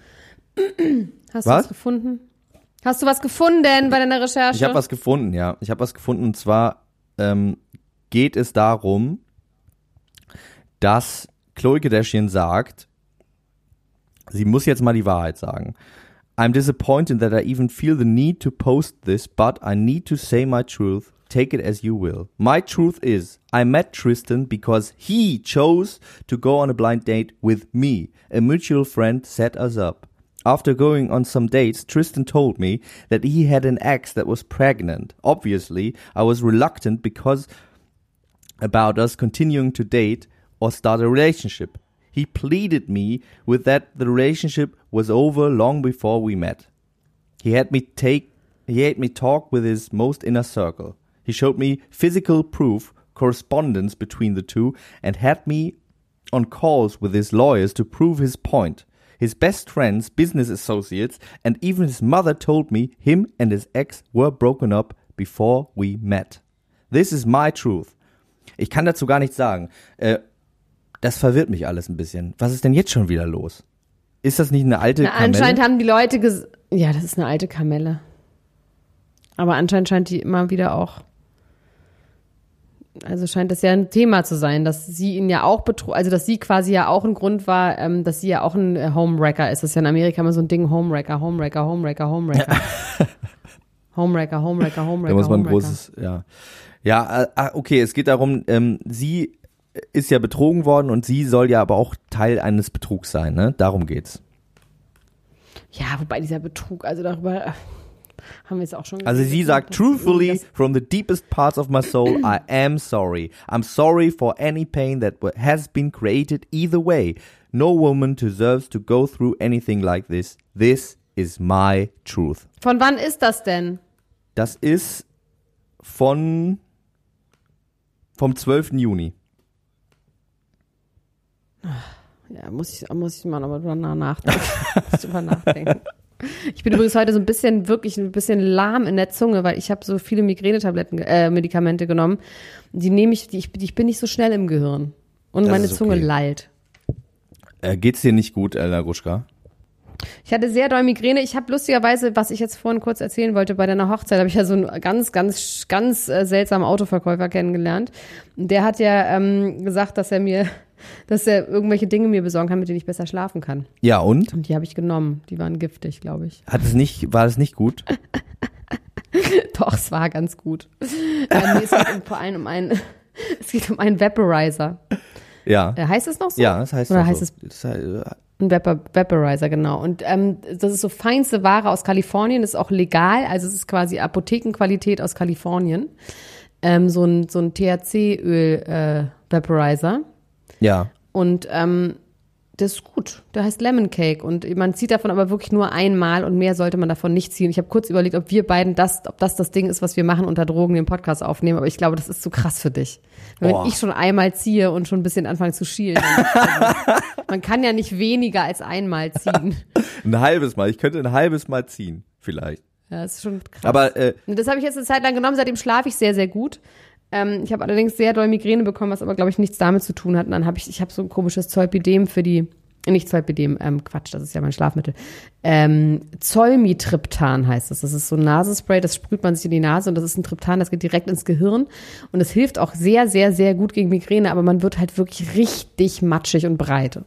*clears throat* Hast du Was? was gefunden? Hast du was gefunden bei deiner Recherche? Ich habe was gefunden, ja. Ich habe was gefunden und zwar ähm, geht es darum, dass Chloe Kardashian sagt, sie muss jetzt mal die Wahrheit sagen. I'm disappointed that I even feel the need to post this, but I need to say my truth. Take it as you will. My truth is, I met Tristan because he chose to go on a blind date with me. A mutual friend set us up. After going on some dates, Tristan told me that he had an ex that was pregnant. Obviously, I was reluctant because about us continuing to date or start a relationship. He pleaded me with that the relationship was over long before we met. He had me take he had me talk with his most inner circle. He showed me physical proof, correspondence between the two, and had me on calls with his lawyers to prove his point. His best friends, business associates, and even his mother told me him and his ex were broken up before we met. This is my truth. Ich kann dazu gar nichts sagen. Äh, das verwirrt mich alles ein bisschen. Was ist denn jetzt schon wieder los? Ist das nicht eine alte Na, Kamelle? anscheinend haben die Leute ges Ja, das ist eine alte Kamelle. Aber anscheinend scheint die immer wieder auch. Also scheint das ja ein Thema zu sein, dass sie ihn ja auch betrug, also dass sie quasi ja auch ein Grund war, ähm, dass sie ja auch ein äh, Homewrecker ist. Das ist ja in Amerika immer so ein Ding, Homewrecker, Homewrecker, Homewrecker, Homewrecker. *laughs* Homewrecker, Homewrecker, Homewrecker. Da muss man ein großes, ja. Ja, äh, ah, okay, es geht darum, ähm, sie ist ja betrogen worden und sie soll ja aber auch Teil eines Betrugs sein, ne? Darum geht's. Ja, wobei dieser Betrug, also darüber äh, haben wir jetzt auch schon Also sie sagt, truthfully, from the deepest parts of my soul, *clears throat* I am sorry. I'm sorry for any pain that has been created either way. No woman deserves to go through anything like this. This is my truth. Von wann ist das denn? Das ist von vom 12. Juni. Ja, muss ich, muss ich mal nochmal drüber nachdenken. *laughs* muss ich drüber nachdenken. Ich bin übrigens heute so ein bisschen, wirklich ein bisschen lahm in der Zunge, weil ich habe so viele Migränetabletten, äh, Medikamente genommen. Die nehme ich, die, ich, ich bin nicht so schnell im Gehirn. Und Das meine Zunge okay. lallt. Äh, geht's dir nicht gut, Elna Gruschka? Ich hatte sehr doll Migräne. Ich habe lustigerweise, was ich jetzt vorhin kurz erzählen wollte, bei deiner Hochzeit habe ich ja so einen ganz, ganz, ganz äh, seltsamen Autoverkäufer kennengelernt. Der hat ja ähm, gesagt, dass er mir, dass er irgendwelche Dinge mir besorgen kann, mit denen ich besser schlafen kann. Ja, und? Und die habe ich genommen. Die waren giftig, glaube ich. Hat es nicht, war es nicht gut? *laughs* Doch, es war ganz gut. ähm, es geht vor allem um einen, *laughs* es geht um einen Vaporizer. Ja. Äh, heißt es noch so? Ja, das heißt Oder doch heißt so. es Das heißt, äh, Ein Vapor Vaporizer, genau. Und ähm, das ist so feinste Ware aus Kalifornien, das ist auch legal, also es ist quasi Apothekenqualität aus Kalifornien. Ähm, so ein, so ein THC-Öl-Vaporizer. Ja. Und ähm, Das ist gut. Der heißt Lemon Cake und man zieht davon aber wirklich nur einmal und mehr sollte man davon nicht ziehen. Ich habe kurz überlegt, ob wir beiden das, ob das das Ding ist, was wir machen unter Drogen den Podcast aufnehmen, aber ich glaube, das ist zu krass für dich. Wenn Boah. ich schon einmal ziehe und schon ein bisschen anfange zu schielen, man kann ja nicht weniger als einmal ziehen. *laughs* Ein halbes Mal. Ich könnte ein halbes Mal ziehen, vielleicht. Ja, das ist schon krass. Aber äh, Und das habe ich jetzt eine Zeit lang genommen, seitdem schlafe ich sehr, sehr gut. Ähm, ich habe allerdings sehr doll Migräne bekommen, was aber, glaube ich, nichts damit zu tun hat. Und dann habe ich, ich habe so ein komisches Zolpidem für die, äh, nicht Zolpidem, ähm, Quatsch, das ist ja mein Schlafmittel. Ähm, Zolmitriptan heißt das. Das ist so ein Nasenspray, das sprüht man sich in die Nase und das ist ein Triptan, das geht direkt ins Gehirn. Und es hilft auch sehr, sehr, sehr gut gegen Migräne, aber man wird halt wirklich richtig matschig und breit.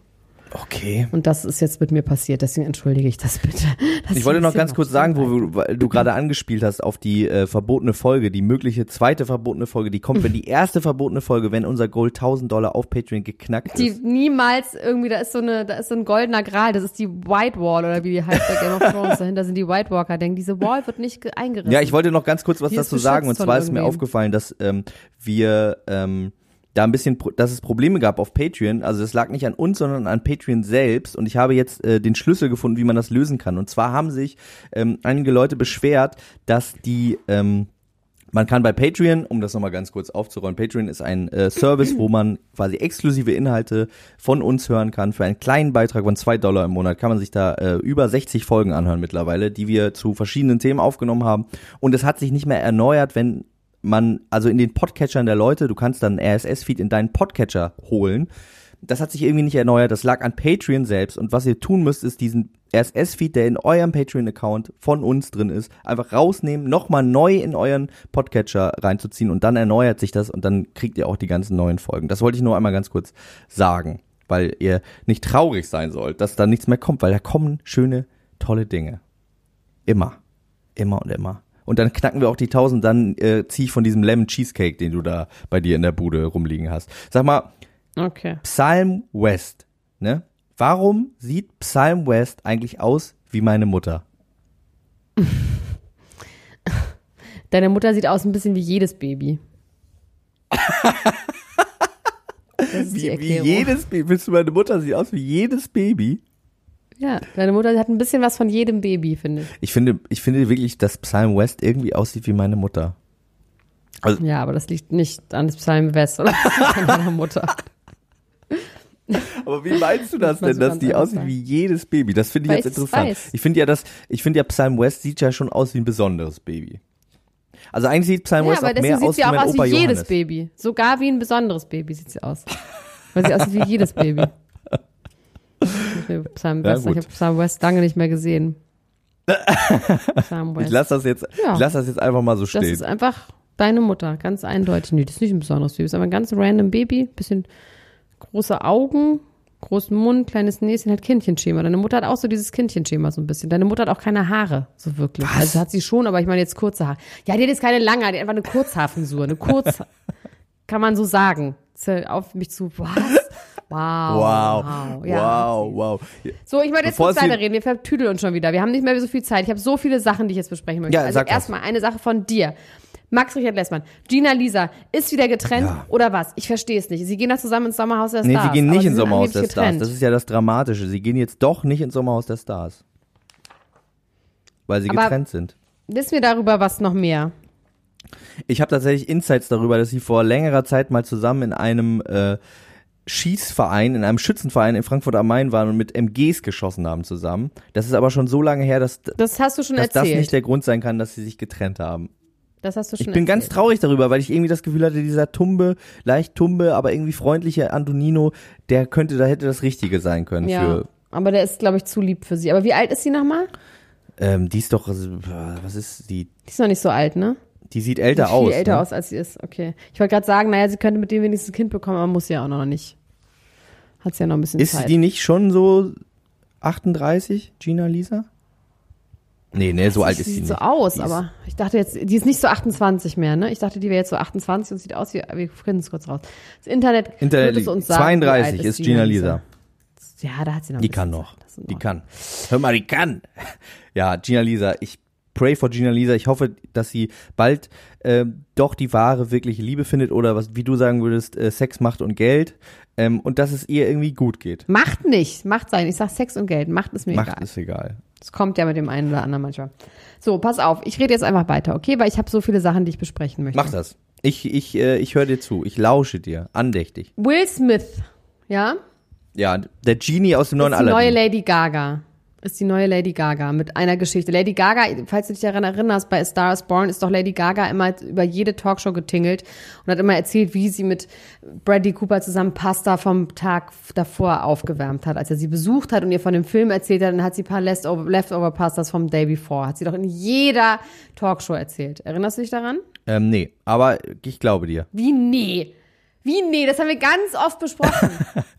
Okay. Und das ist jetzt mit mir passiert, deswegen entschuldige ich das bitte. *laughs* dass Ich wollte noch ganz kurz sagen, wo du, weil du gerade angespielt hast auf die äh, verbotene Folge, die mögliche zweite verbotene Folge, die kommt, wenn die erste verbotene Folge, wenn unser Gold 1000 Dollar auf Patreon geknackt die ist. niemals irgendwie, da ist so eine, da ist so ein goldener Gral, das ist die White Wall oder wie die heißt bei Game of *laughs* Thrones, dahinter sind die White Walker, denken, diese Wall wird nicht ge- eingerissen. Ja, ich wollte noch ganz kurz was Die dazu sagen. Und zwar ist mir aufgefallen, dass ähm, wir ähm, da ein bisschen, dass es Probleme gab auf Patreon. Also das lag nicht an uns, sondern an Patreon selbst. Und ich habe jetzt äh, den Schlüssel gefunden, wie man das lösen kann. Und zwar haben sich ähm, einige Leute beschwert, dass die ähm, man kann bei Patreon, um das nochmal ganz kurz aufzurollen, Patreon ist ein äh, Service, wo man quasi exklusive Inhalte von uns hören kann. Für einen kleinen Beitrag von zwei Dollar im Monat kann man sich da äh, über 60 Folgen anhören mittlerweile, die wir zu verschiedenen Themen aufgenommen haben. Und es hat sich nicht mehr erneuert, wenn man, also in den Podcatchern der Leute, du kannst dann RSS-Feed in deinen Podcatcher holen. Das hat sich irgendwie nicht erneuert, das lag an Patreon selbst. Und was ihr tun müsst, ist diesen RSS-Feed, der in eurem Patreon-Account von uns drin ist, einfach rausnehmen, nochmal neu in euren Podcatcher reinzuziehen und dann erneuert sich das und dann kriegt ihr auch die ganzen neuen Folgen. Das wollte ich nur einmal ganz kurz sagen, weil ihr nicht traurig sein sollt, dass da nichts mehr kommt, weil da kommen schöne, tolle Dinge. Immer. Immer und immer. Und dann knacken wir auch die 1000, dann äh, ziehe ich von diesem Lemon Cheesecake, den du da bei dir in der Bude rumliegen hast. Sag mal, Okay. Psalm West, ne? Warum sieht Psalm West eigentlich aus wie meine Mutter? *laughs* Deine Mutter sieht aus ein bisschen wie jedes Baby. *laughs* Wie, wie jedes Baby. Willst du meine Mutter sieht aus wie jedes Baby? Ja, deine Mutter hat ein bisschen was von jedem Baby, finde ich. Ich finde, ich finde wirklich, dass Psalm West irgendwie aussieht wie meine Mutter. Ja, aber das liegt nicht an Psalm West oder *laughs* an deiner Mutter. Aber wie meinst du das man denn, dass die aussieht wie jedes Baby? Das finde ich Weil jetzt interessant. weiß. Ich finde ja, dass, ich finde ja, Psalm West sieht ja schon aus wie ein besonderes Baby. Also eigentlich sieht Psalm Ja, West aber auch mehr aus sie wie auch mein aus wie jedes Johannes. Baby. Sogar wie ein besonderes Baby sieht sie aus. Weil sie aussieht wie jedes Baby. *laughs* Ja, West, gut. ich habe Psalm West lange nicht mehr gesehen. *laughs* Psalm West. Ich lasse das jetzt, Ja. ich lass das jetzt einfach mal so Das stehen. ist einfach deine Mutter, ganz eindeutig. Nee, das ist nicht ein besonderes Baby, das ist aber ein ganz random Baby, bisschen große Augen, großen Mund, kleines Näschen, halt Kindchenschema. Deine Mutter hat auch so dieses Kindchenschema so ein bisschen. Deine Mutter hat auch keine Haare, so wirklich. Was? Also hat sie schon, aber ich meine jetzt kurze Haare. Ja, die hat jetzt keine lange, Haare, die hat einfach eine Kurzhaarfrisur, eine Kurz, *laughs* kann man so sagen. Auf mich zu, was? Wow. Wow, Ja, wow, wow. so, ich möchte jetzt Bevor kurz es hier- weiterreden. Wir vertüdeln uns schon wieder. Wir haben nicht mehr so viel Zeit. Ich habe so viele Sachen, die ich jetzt besprechen möchte. Ja, also erstmal eine Sache von dir. Max Richard Lessmann, Gina Lisa, ist wieder getrennt Ja. oder was? Ich verstehe es nicht. Sie gehen da zusammen ins Sommerhaus der Nee, Stars. sie gehen nicht ins Sommerhaus der angeblich Stars. getrennt. Das ist ja das Dramatische. Sie gehen jetzt doch nicht ins Sommerhaus der Stars. Weil sie Aber- getrennt sind. Wissen wir darüber was noch mehr? Ich habe tatsächlich Insights darüber, dass sie vor längerer Zeit mal zusammen in einem äh, Schießverein, in einem Schützenverein in Frankfurt am Main waren und mit MGs geschossen haben zusammen. Das ist aber schon so lange her, dass, Das hast du schon dass das erzählt. nicht der Grund sein kann, dass sie sich getrennt haben. das hast du schon Ich bin ganz erzählt. traurig darüber, weil ich irgendwie das Gefühl hatte, dieser tumbe, leicht tumbe, aber irgendwie freundliche Antonino, der könnte, da hätte das Richtige sein können Ja, für, aber der ist, glaube ich, zu lieb für sie. Aber wie alt ist sie nochmal? ähm, die ist doch, äh, was ist die, Die ist noch nicht so alt, ne? die sieht älter Sieht aus. Viel älter ne? aus, als sie ist. Okay. Ich wollte gerade sagen, naja, sie könnte mit dem wenigstens ein Kind bekommen, aber muss sie ja auch noch nicht. Hat sie ja noch ein bisschen Ist Zeit. die nicht schon so 38, Gina Lisa? Nee, nee, so alt ist sie sieht nicht. so aus, Die ist- aber ich dachte jetzt, die ist nicht so 28 mehr, ne? Ich dachte, die wäre jetzt so 28 und sieht aus wie, wir finden es kurz raus. Das Internet, Internet wird es uns sagen, wie 32 alt ist Gina Lisa. Ja, da hat sie noch Die kann noch. Ist Die Ordnung. kann. Hör mal, die kann. Ja, Gina Lisa, ich pray for Gina Lisa. Ich hoffe, dass sie bald äh, doch die wahre, wirkliche Liebe findet oder was, wie du sagen würdest, äh, Sex, Macht und Geld. Ähm, und dass es ihr irgendwie gut geht. Macht nicht, macht sein. Ich sag Sex und Geld, macht es mir Macht egal. ist egal. Das kommt ja mit dem einen oder anderen manchmal. So, pass auf, ich rede jetzt einfach weiter, okay? Weil ich habe so viele Sachen, die ich besprechen möchte. Mach das. Ich, ich, äh, ich höre dir zu. Ich lausche dir. Andächtig. Will Smith, ja? Ja, der Genie aus dem neuen die neue Aladdin. Lady Gaga. Ist die neue Lady Gaga mit einer Geschichte. Lady Gaga, falls du dich daran erinnerst, bei A Star is Born ist doch Lady Gaga immer über jede Talkshow getingelt und hat immer erzählt, wie sie mit Bradley Cooper zusammen Pasta vom Tag davor aufgewärmt hat. Als er sie besucht hat und ihr von dem Film erzählt hat, dann hat sie ein paar Leftover, Leftover Pastas vom Day before. Hat sie doch in jeder Talkshow erzählt. Erinnerst du dich daran? Ähm, nee, aber ich glaube dir. Wie nee? Wie nee? Das haben wir ganz oft besprochen. *laughs*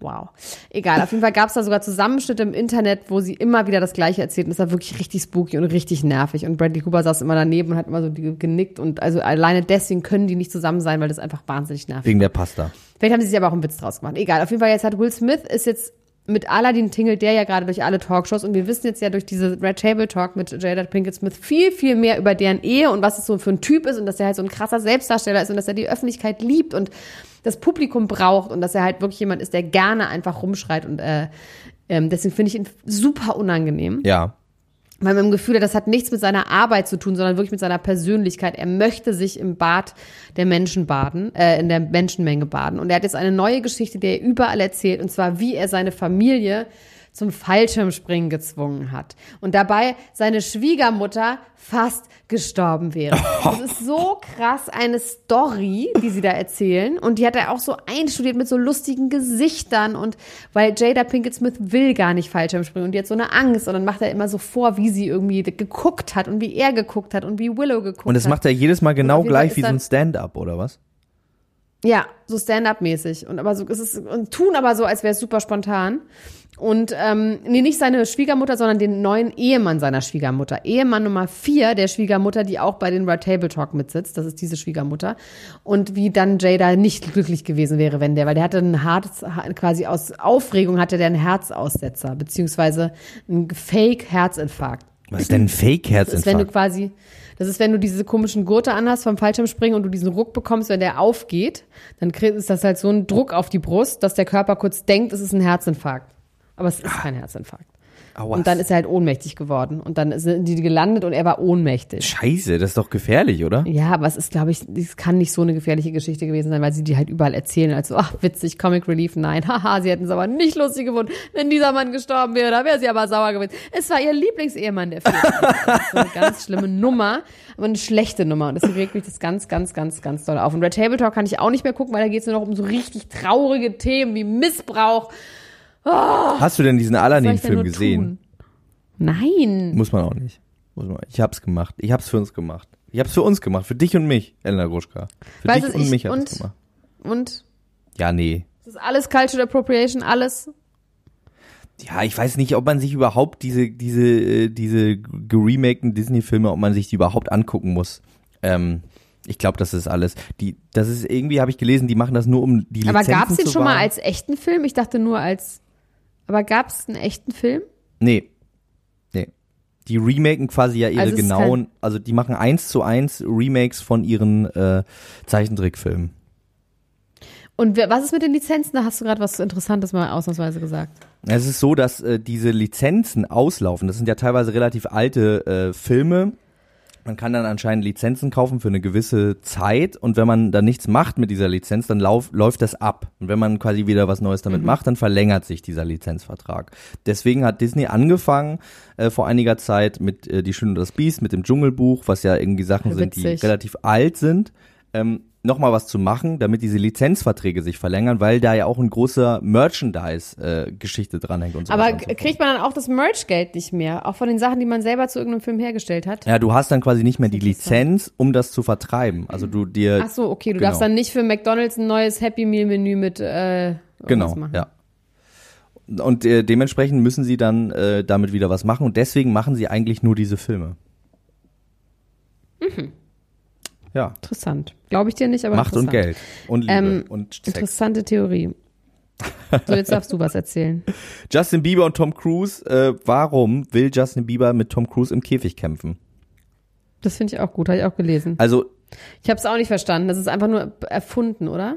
Wow. Egal, auf jeden Fall gab es da sogar Zusammenschnitte im Internet, wo sie immer wieder das Gleiche erzählt. Und das war wirklich richtig spooky und richtig nervig. Und Bradley Cooper saß immer daneben und hat immer so genickt. Und also alleine deswegen können die nicht zusammen sein, weil das einfach wahnsinnig nervig Wegen der Pasta. Vielleicht haben sie sich aber auch einen Witz draus gemacht. Egal, auf jeden Fall jetzt hat Will Smith ist jetzt mit Aladdin tingelt der ja gerade durch alle Talkshows und wir wissen jetzt ja durch diese Red Table Talk mit Jada Pinkett Smith viel, viel mehr über deren Ehe und was es so für ein Typ ist und dass er halt so ein krasser Selbstdarsteller ist und dass er die Öffentlichkeit liebt und das Publikum braucht und dass er halt wirklich jemand ist, der gerne einfach rumschreit und äh, ähm, deswegen finde ich ihn super unangenehm. Ja. Weil man im Gefühl das hat nichts mit seiner Arbeit zu tun, sondern wirklich mit seiner Persönlichkeit. Er möchte sich im Bad der Menschen baden, äh, in der Menschenmenge baden. Und er hat jetzt eine neue Geschichte, die er überall erzählt, und zwar, wie er seine Familie zum Fallschirmspringen gezwungen hat. Und dabei seine Schwiegermutter fast gestorben wäre. Das ist so krass eine Story, die sie da erzählen. Und die hat er auch so einstudiert mit so lustigen Gesichtern. Und weil Jada Pinkett Smith will gar nicht Fallschirmspringen und die hat so eine Angst. Und dann macht er immer so vor, wie sie irgendwie geguckt hat und wie er geguckt hat und wie Willow geguckt Und das hat. macht er jedes Mal genau gleich wie so ein Stand-up, oder was? Ja, so Stand-up-mäßig. Und aber so, es ist, und tun aber so, als wäre es super spontan. Und ähm, nee, nicht seine Schwiegermutter, sondern den neuen Ehemann seiner Schwiegermutter. Ehemann Nummer vier der Schwiegermutter, die auch bei den Red Table Talk mitsitzt. Das ist diese Schwiegermutter. Und wie dann Jada nicht glücklich gewesen wäre, wenn der, weil der hatte ein Herz, quasi aus Aufregung hatte der einen Herzaussetzer, beziehungsweise einen Fake-Herzinfarkt. Was ist denn ein Das ist, wenn du Fake-Herzinfarkt? quasi, das ist, wenn du diese komischen Gurte anhast vom Fallschirmspringen und du diesen Ruck bekommst, wenn der aufgeht, dann ist das halt so ein Druck auf die Brust, dass der Körper kurz denkt, es ist ein Herzinfarkt. Aber es ist kein Herzinfarkt. Aua. Und dann ist er halt ohnmächtig geworden. Und dann sind die gelandet und er war ohnmächtig. Scheiße, das ist doch gefährlich, oder? Ja, aber es ist, glaube ich, es kann nicht so eine gefährliche Geschichte gewesen sein, weil sie die halt überall erzählen. Also, ach, witzig, Comic Relief, nein, *laughs* haha, sie hätten es aber nicht lustig gefunden. Wenn dieser Mann gestorben wäre, da wäre sie aber sauer gewesen. Es war ihr Lieblingsehemann, der ist so eine ganz schlimme Nummer, aber eine schlechte Nummer. Und deswegen regt mich das ganz, ganz, ganz, ganz doll auf. Und Red Table Talk kann ich auch nicht mehr gucken, weil da geht es nur noch um so richtig traurige Themen wie Missbrauch. Hast du denn diesen Aladdin-Film gesehen? tun? Nein. Muss man auch nicht. Muss man. Ich hab's gemacht. Ich hab's für uns gemacht. Ich hab's für uns gemacht. Für dich und mich, Elena Gruschka. Für Weiß dich und ich- mich hab und- ich's gemacht. Und Ja, nee. das ist alles Cultural Appropriation, alles. Ja, ich weiß nicht, ob man sich überhaupt diese, diese, äh, diese geremakten Disney-Filme, ob man sich die überhaupt angucken muss. Ähm, ich glaube, das ist alles. Die, das ist irgendwie, habe ich gelesen, die machen das nur um die Lizenzen Aber gab es den schon mal als echten Film? Ich dachte nur als. Aber gab es einen echten Film? Nee. Nee. Die remaken quasi ja ihre Also genauen, also die machen eins zu eins Remakes von ihren äh, Zeichentrickfilmen. Und was ist mit den Lizenzen? Da hast du gerade was Interessantes mal ausnahmsweise gesagt. Es ist so, dass äh, diese Lizenzen auslaufen. Das sind ja teilweise relativ alte äh, Filme. Man kann dann anscheinend Lizenzen kaufen für eine gewisse Zeit und wenn man dann nichts macht mit dieser Lizenz, dann lauf, läuft das ab. Und wenn man quasi wieder was Neues damit macht, dann verlängert sich dieser Lizenzvertrag. Deswegen hat Disney angefangen äh, vor einiger Zeit mit äh, Die Schöne und das Biest, mit dem Dschungelbuch, was ja irgendwie Sachen sind, die Witzig. relativ alt sind. Ähm, nochmal was zu machen, damit diese Lizenzverträge sich verlängern, weil da ja auch ein großer Merchandise-Geschichte dranhängt und so Aber weiter und so kriegt man dann auch das Merch-Geld nicht mehr? Auch von den Sachen, die man selber zu irgendeinem Film hergestellt hat? Ja, du hast dann quasi nicht mehr die. Lizenz, um das zu vertreiben. Also du dir Ach so, okay. Du Genau. darfst dann nicht für McDonalds ein neues Happy Meal-Menü mit äh, genau, machen. ja. Und äh, dementsprechend müssen sie dann äh, damit wieder was machen und deswegen machen sie eigentlich nur diese Filme. Mhm. Ja, Interessant. Glaube ich dir nicht, aber Macht und. Geld und Liebe Ähm, und Sex. Interessante Theorie. So, jetzt darfst du was erzählen. *laughs* Justin Bieber und Tom Cruise. Äh, warum will Justin Bieber mit Tom Cruise im Käfig kämpfen? Das finde ich auch gut, habe ich auch gelesen. Also, Ich habe es auch nicht verstanden. Das ist einfach nur erfunden, oder?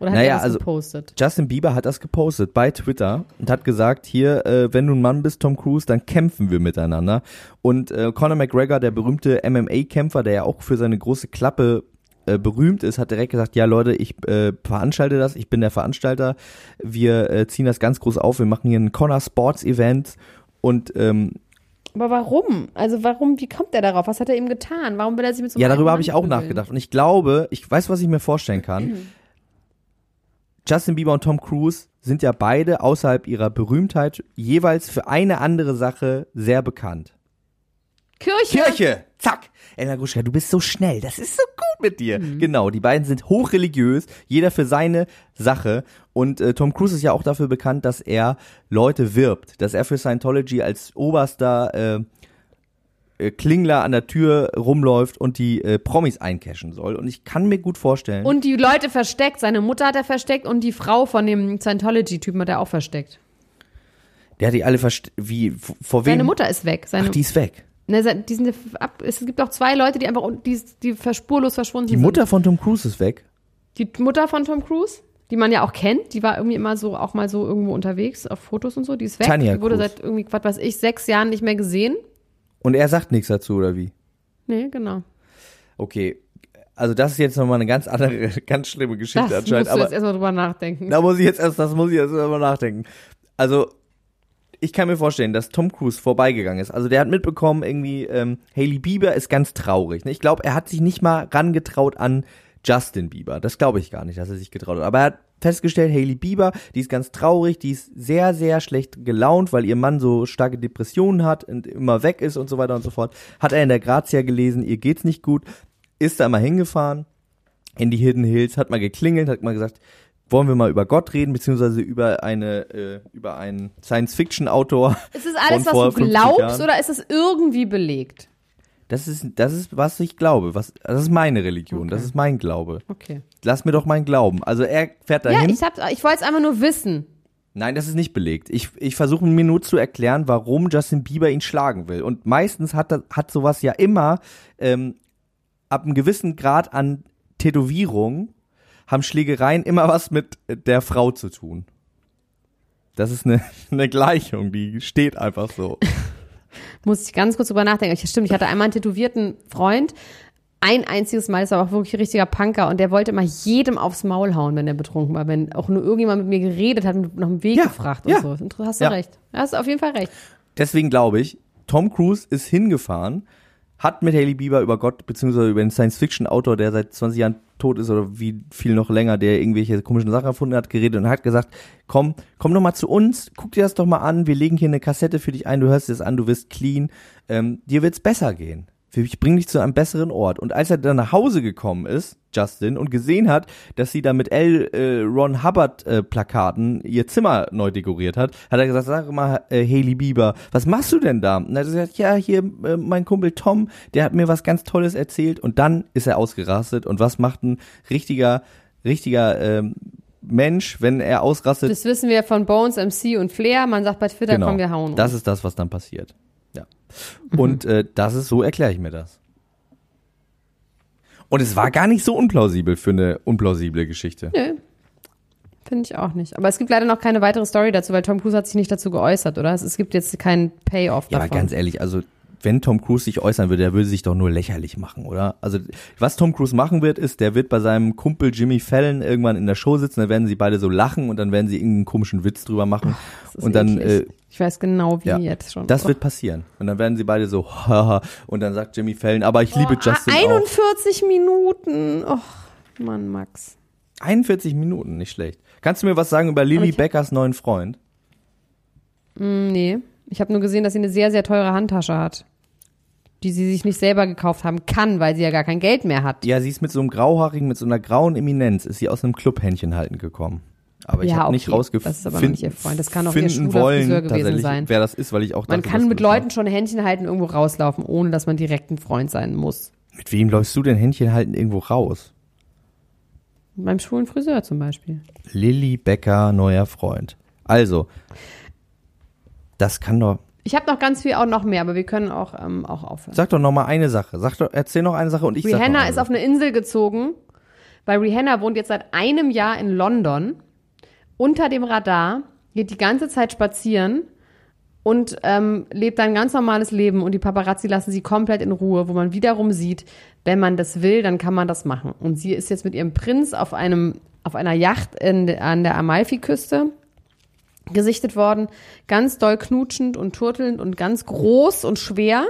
Oder hat Naja, er das also- gepostet? Justin Bieber hat das gepostet bei Twitter und hat gesagt, hier, äh, wenn du ein Mann bist, Tom Cruise, dann kämpfen wir miteinander. Und äh, Conor McGregor, der berühmte MMA-Kämpfer, der ja auch für seine große Klappe äh, berühmt ist, hat direkt gesagt, ja Leute, ich äh, veranstalte das, ich bin der Veranstalter, wir äh, ziehen das ganz groß auf, wir machen hier ein Conor Sports Event und ähm, Aber warum? Also warum, wie kommt er darauf? Was hat er ihm getan? Warum will er sich mit so einem Ja, darüber habe ich auch nachgedacht. Und ich glaube, ich weiß, was ich mir vorstellen kann. *clears throat* Justin Bieber und Tom Cruise sind ja beide außerhalb ihrer Berühmtheit jeweils für eine andere Sache sehr bekannt. Kirche! Kirche! Zack! Elena Gruschka, du bist so schnell. Das ist so gut mit dir. Genau, die beiden sind hochreligiös, jeder für seine Sache. Und äh, Tom Cruise ist ja auch dafür bekannt, dass er Leute wirbt, dass er für Scientology als oberster äh, äh, Klingler an der Tür rumläuft und die äh, Promis eincashen soll. Und ich kann mir gut vorstellen. Und die Leute versteckt. Seine Mutter hat er versteckt und die Frau von dem Scientology-Typen hat er auch versteckt. der hat die alle verst wie vor wem? Seine Mutter ist weg. Seine, Ach, die ist weg. ne, die sind ab, es gibt auch zwei Leute, die einfach die, die spurlos verschwunden Die sind. Mutter von Tom Cruise ist weg. Die Mutter von Tom Cruise, die man ja auch kennt, die war irgendwie immer so, auch mal so irgendwo unterwegs auf Fotos und so, die ist weg. Tanja die wurde Cruise. seit irgendwie, was weiß ich, sechs Jahren nicht mehr gesehen. Und er sagt nichts dazu, oder wie? Nee, genau. Okay. Also das ist jetzt nochmal eine ganz andere, *laughs* ganz schlimme Geschichte Das anscheinend. du Aber jetzt erstmal drüber nachdenken. da muss ich jetzt erst, das muss ich jetzt erstmal nachdenken. Also, ich kann mir vorstellen, dass Tom Cruise vorbeigegangen ist. Also der hat mitbekommen, irgendwie, ähm, Hailey Bieber ist ganz traurig. Ne? Ich glaube, er hat sich nicht mal rangetraut an Justin Bieber. Das glaube ich gar nicht, dass er sich getraut hat. Aber er hat festgestellt, Hailey Bieber, die ist ganz traurig, die ist sehr, sehr schlecht gelaunt, weil ihr Mann so starke Depressionen hat und immer weg ist und so weiter und so fort. Hat er in der Grazia gelesen, ihr geht's nicht gut, ist da mal hingefahren in die Hidden Hills, hat mal geklingelt, hat mal gesagt, wollen wir mal über Gott reden, beziehungsweise über eine, äh, über einen Science-Fiction-Autor. Ist das alles, was du 50 glaubst Jahren. oder ist es irgendwie belegt? Das ist, das ist, was ich glaube. Was, das ist meine Religion. Das ist mein Glaube. Okay. Lass mir doch meinen Glauben. Also er fährt Ja, dahin. ich, hab, ich wollte es einfach nur wissen. Nein, das ist nicht belegt. Ich, ich versuche mir nur zu erklären, warum Justin Bieber ihn schlagen will. Und meistens hat, das, hat sowas ja immer ähm, ab einem gewissen Grad an Tätowierung haben Schlägereien immer was mit der Frau zu tun. Das ist eine, *laughs* eine Gleichung, die steht einfach so. *laughs* Muss ich ganz kurz drüber nachdenken. Ich, stimmt, ich hatte einmal einen tätowierten Freund. Ein einziges Mal, das war aber auch wirklich ein richtiger Punker und der wollte immer jedem aufs Maul hauen, wenn er betrunken war. Wenn auch nur irgendjemand mit mir geredet hat, mit nach dem Weg Ja, gefragt ja. und so. Hast du Ja. recht. Hast du auf jeden Fall recht. Deswegen glaube ich, Tom Cruise ist hingefahren, hat mit Haley Bieber über Gott, beziehungsweise über den Science-Fiction-Autor, der seit 20 Jahren tot ist oder wie viel noch länger, der irgendwelche komischen Sachen erfunden hat, geredet und hat gesagt, komm, komm doch mal zu uns, guck dir das doch mal an, wir legen hier eine Kassette für dich ein, du hörst dir das an, du wirst clean, ähm, dir wird's besser gehen. Ich bring dich zu einem besseren Ort. Und als er dann nach Hause gekommen ist, Justin, und gesehen hat, dass sie da mit L. Äh, Ron Hubbard äh, Plakaten ihr Zimmer neu dekoriert hat, hat er gesagt, sag mal, äh, Haley Bieber, was machst du denn da? Und er hat gesagt, ja, hier, äh, mein Kumpel Tom, der hat mir was ganz Tolles erzählt. Und dann ist er ausgerastet. Und was macht ein richtiger, richtiger ähm, Mensch, wenn er ausrastet? Das wissen wir von Bones, MC und Flair. Man sagt bei Twitter, komm, wir hauen Genau. Das uns. ist das, was dann passiert. Ja. Und äh, das ist, so erkläre ich mir das. Und es war gar nicht so unplausibel für eine unplausible Geschichte. Nö. Finde ich auch nicht. Aber es gibt leider noch keine weitere Story dazu, weil Tom Cruise hat sich nicht dazu geäußert, oder? Es, gibt jetzt keinen Payoff Ja, davon. ganz ehrlich, also wenn Tom Cruise sich äußern würde, der würde sich doch nur lächerlich machen, oder? Also was Tom Cruise machen wird, ist, der wird bei seinem Kumpel Jimmy Fallon irgendwann in der Show sitzen, dann werden sie beide so lachen und dann werden sie irgendeinen komischen Witz drüber machen ist und dann äh, ich weiß genau, wie ja, jetzt schon. das Oh. wird passieren und dann werden sie beide so haha und dann sagt Jimmy Fallon, aber ich liebe Oh, Justin auch. 41 Minuten. Och, Mann, Max. 41 Minuten, nicht schlecht. Kannst du mir was sagen über Lily Beckers neuen Freund? Hm, nee. Ich habe nur gesehen, dass sie eine sehr, sehr teure Handtasche hat. Die sie sich nicht selber gekauft haben kann, weil sie ja gar kein Geld mehr hat. Ja, sie ist mit so einem grauhaarigen, mit so einer grauen Eminenz, ist sie aus einem Club Händchen halten gekommen. Aber ich Ja, habe nicht okay. rausgefunden, Das ist aber nicht ihr Freund. Das kann auch ihr finden schwuler wollen, Friseur gewesen sein. wer das ist, weil ich auch Man dachte, kann mit Leuten schon Händchen halten irgendwo rauslaufen, ohne dass man direkt ein Freund sein muss. Mit wem läufst du denn Händchen halten irgendwo raus? Beim schwulen Friseur zum Beispiel. Lilly Becker, neuer Freund. Also, das kann doch. Ich habe noch ganz viel auch noch mehr, aber wir können auch, ähm, auch aufhören. Sag doch noch mal eine Sache. Sag doch, erzähl noch eine Sache und ich sag noch Rihanna eine ist auf eine Insel gezogen, weil Rihanna wohnt jetzt seit einem Jahr in London, unter dem Radar, geht die ganze Zeit spazieren und ähm, lebt ein ganz normales Leben und die Paparazzi lassen sie komplett in Ruhe, wo man wiederum sieht, wenn man das will, dann kann man das machen. Und sie ist jetzt mit ihrem Prinz auf einem auf einer Yacht in, an der Amalfiküste gesichtet worden, ganz doll knutschend und turtelnd und ganz groß und schwer.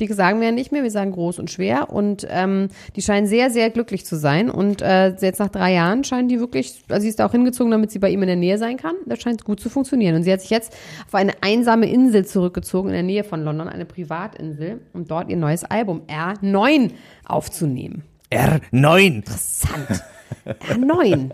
Die sagen wir ja nicht mehr, wir sagen groß und schwer. Und ähm, die scheinen sehr, sehr glücklich zu sein. Und äh, jetzt nach drei Jahren scheinen die wirklich, also sie ist da auch hingezogen, damit sie bei ihm in der Nähe sein kann. Das scheint gut zu funktionieren. Und sie hat sich jetzt auf eine einsame Insel zurückgezogen in der Nähe von London, eine Privatinsel, um dort ihr neues Album R9 aufzunehmen. R9. Interessant. R9.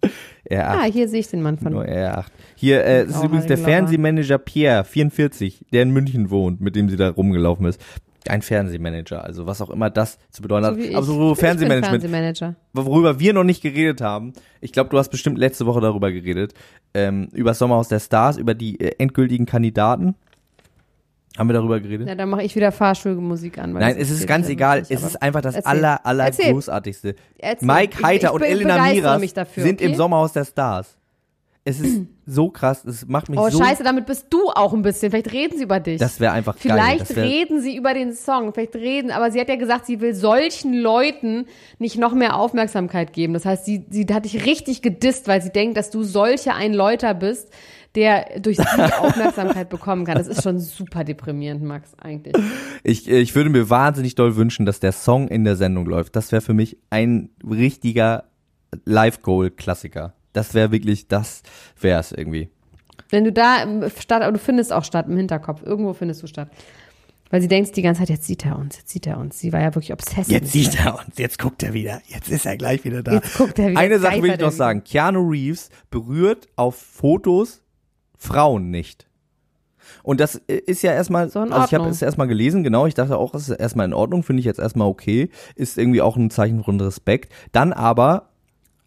*laughs* R8. Ah, hier sehe ich den Mann von. Nur R8. Hier äh, ist übrigens der. Fernsehmanager Pierre, 44, der in München wohnt, mit dem sie da rumgelaufen ist. Ein Fernsehmanager, also was auch immer das zu bedeuten hat. So. Aber so Fernsehmanagement, Fernsehmanager. worüber wir noch nicht geredet haben. Ich glaube, du hast bestimmt letzte Woche darüber geredet. Ähm, über das Sommerhaus der Stars, über die äh, endgültigen Kandidaten. Haben wir darüber geredet? Ja, dann mache ich wieder Fahrstuhlmusik an. Nein, es ist ganz egal. nicht, Es ist einfach das Erzähl. aller, aller Erzähl. großartigste. Erzähl. Mike Ich- Heiter ich und be- Elena Miras dafür, sind im okay? Sommerhaus der Stars. Es ist *clears throat* so krass, es macht mich Oh, so. scheiße, damit bist du auch ein bisschen. Vielleicht reden sie über dich. Das wäre einfach geil. Vielleicht Das wär, reden sie über den Song, vielleicht reden, aber sie hat ja gesagt, sie will solchen Leuten nicht noch mehr Aufmerksamkeit geben. Das heißt, sie, sie hat dich richtig gedisst, weil sie denkt, dass du solcher ein Leuter bist, der durch sie *laughs* Aufmerksamkeit bekommen kann. Das ist schon super deprimierend, Max, eigentlich. Ich, ich würde mir wahnsinnig doll wünschen, dass der Song in der Sendung läuft. Das wäre für mich ein richtiger Live-Goal-Klassiker. Das wäre wirklich, das wäre es irgendwie. Wenn du da ähm, statt, aber du findest auch statt im Hinterkopf. Irgendwo findest du statt. Weil sie denkt die ganze Zeit, jetzt sieht er uns, jetzt sieht er uns. Sie war ja wirklich obsessiv. Jetzt sieht er uns, jetzt guckt er wieder, jetzt ist er gleich wieder da. Jetzt guckt er wieder, Eine Sache will ich noch sagen. Keanu Reeves berührt auf Fotos Frauen nicht. Und das äh, ist ja erstmal, So also ich habe es erstmal gelesen, genau, ich dachte auch, es ist erstmal in Ordnung, finde ich jetzt erstmal okay, ist irgendwie auch ein Zeichen von Respekt. Dann aber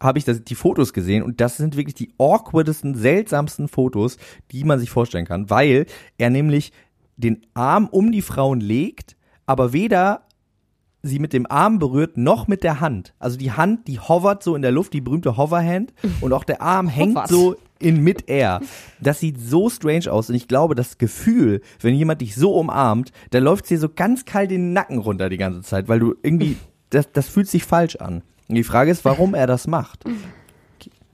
habe ich das, die Fotos gesehen und das sind wirklich die awkwardesten, seltsamsten Fotos, die man sich vorstellen kann, weil er nämlich den Arm um die Frauen legt, aber weder sie mit dem Arm berührt, noch mit der Hand. Also die Hand, die hovert so in der Luft, die berühmte Hoverhand, und auch der Arm hängt so in Mid-Air. Das sieht so strange aus und ich glaube, das Gefühl, wenn jemand dich so umarmt, da läuft dir so ganz kalt den Nacken runter die ganze Zeit, weil du irgendwie, das, das fühlt sich falsch an. Und die Frage ist, warum er das macht.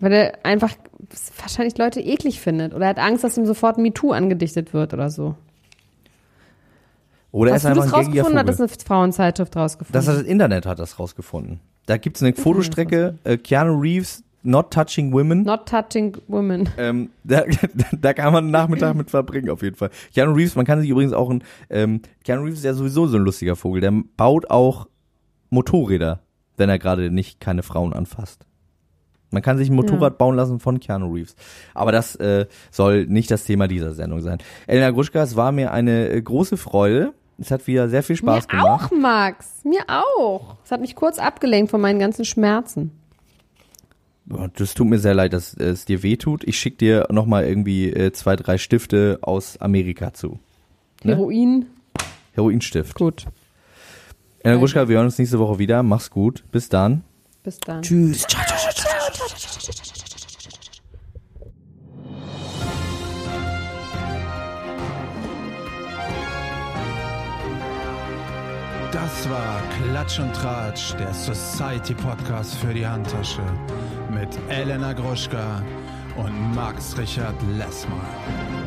Weil er einfach wahrscheinlich Leute eklig findet. Oder er hat Angst, dass ihm sofort ein MeToo angedichtet wird oder so. Oder er Hast ist du das einfach ein rausgefunden? Hat Vogel. das eine Frauenzeitschrift rausgefunden? Das hat das Internet hat das rausgefunden. Da gibt's eine Fotostrecke, äh, Keanu Reeves, Not Touching Women. Not touching women. Ähm, da, *laughs* da kann man einen Nachmittag mit verbringen, auf jeden Fall. Keanu Reeves, man kann sich übrigens auch ein, ähm, Keanu Reeves ist ja sowieso so ein lustiger Vogel, der baut auch Motorräder, wenn er gerade nicht keine Frauen anfasst. Man kann sich ein Motorrad bauen lassen von Keanu Reeves. Aber das äh, soll nicht das Thema dieser Sendung sein. Elena Gruschka, es war mir eine äh, große Freude. Es hat wieder sehr viel Spaß Mir gemacht. auch, Max. Mir auch. Es hat mich kurz abgelenkt von meinen ganzen Schmerzen. Das tut mir sehr leid, dass äh, es dir wehtut. Ich schick dir nochmal irgendwie äh, zwei, drei Stifte aus Amerika zu. Ne? Heroin. Heroinstift. Gut. Elena Gruschka, wir hören uns nächste Woche wieder. Mach's gut. Bis dann. Bis dann. Tschüss. Das war Klatsch und Tratsch, der Society Podcast für die Handtasche mit Elena Gruschka und Max Richard Lessmann.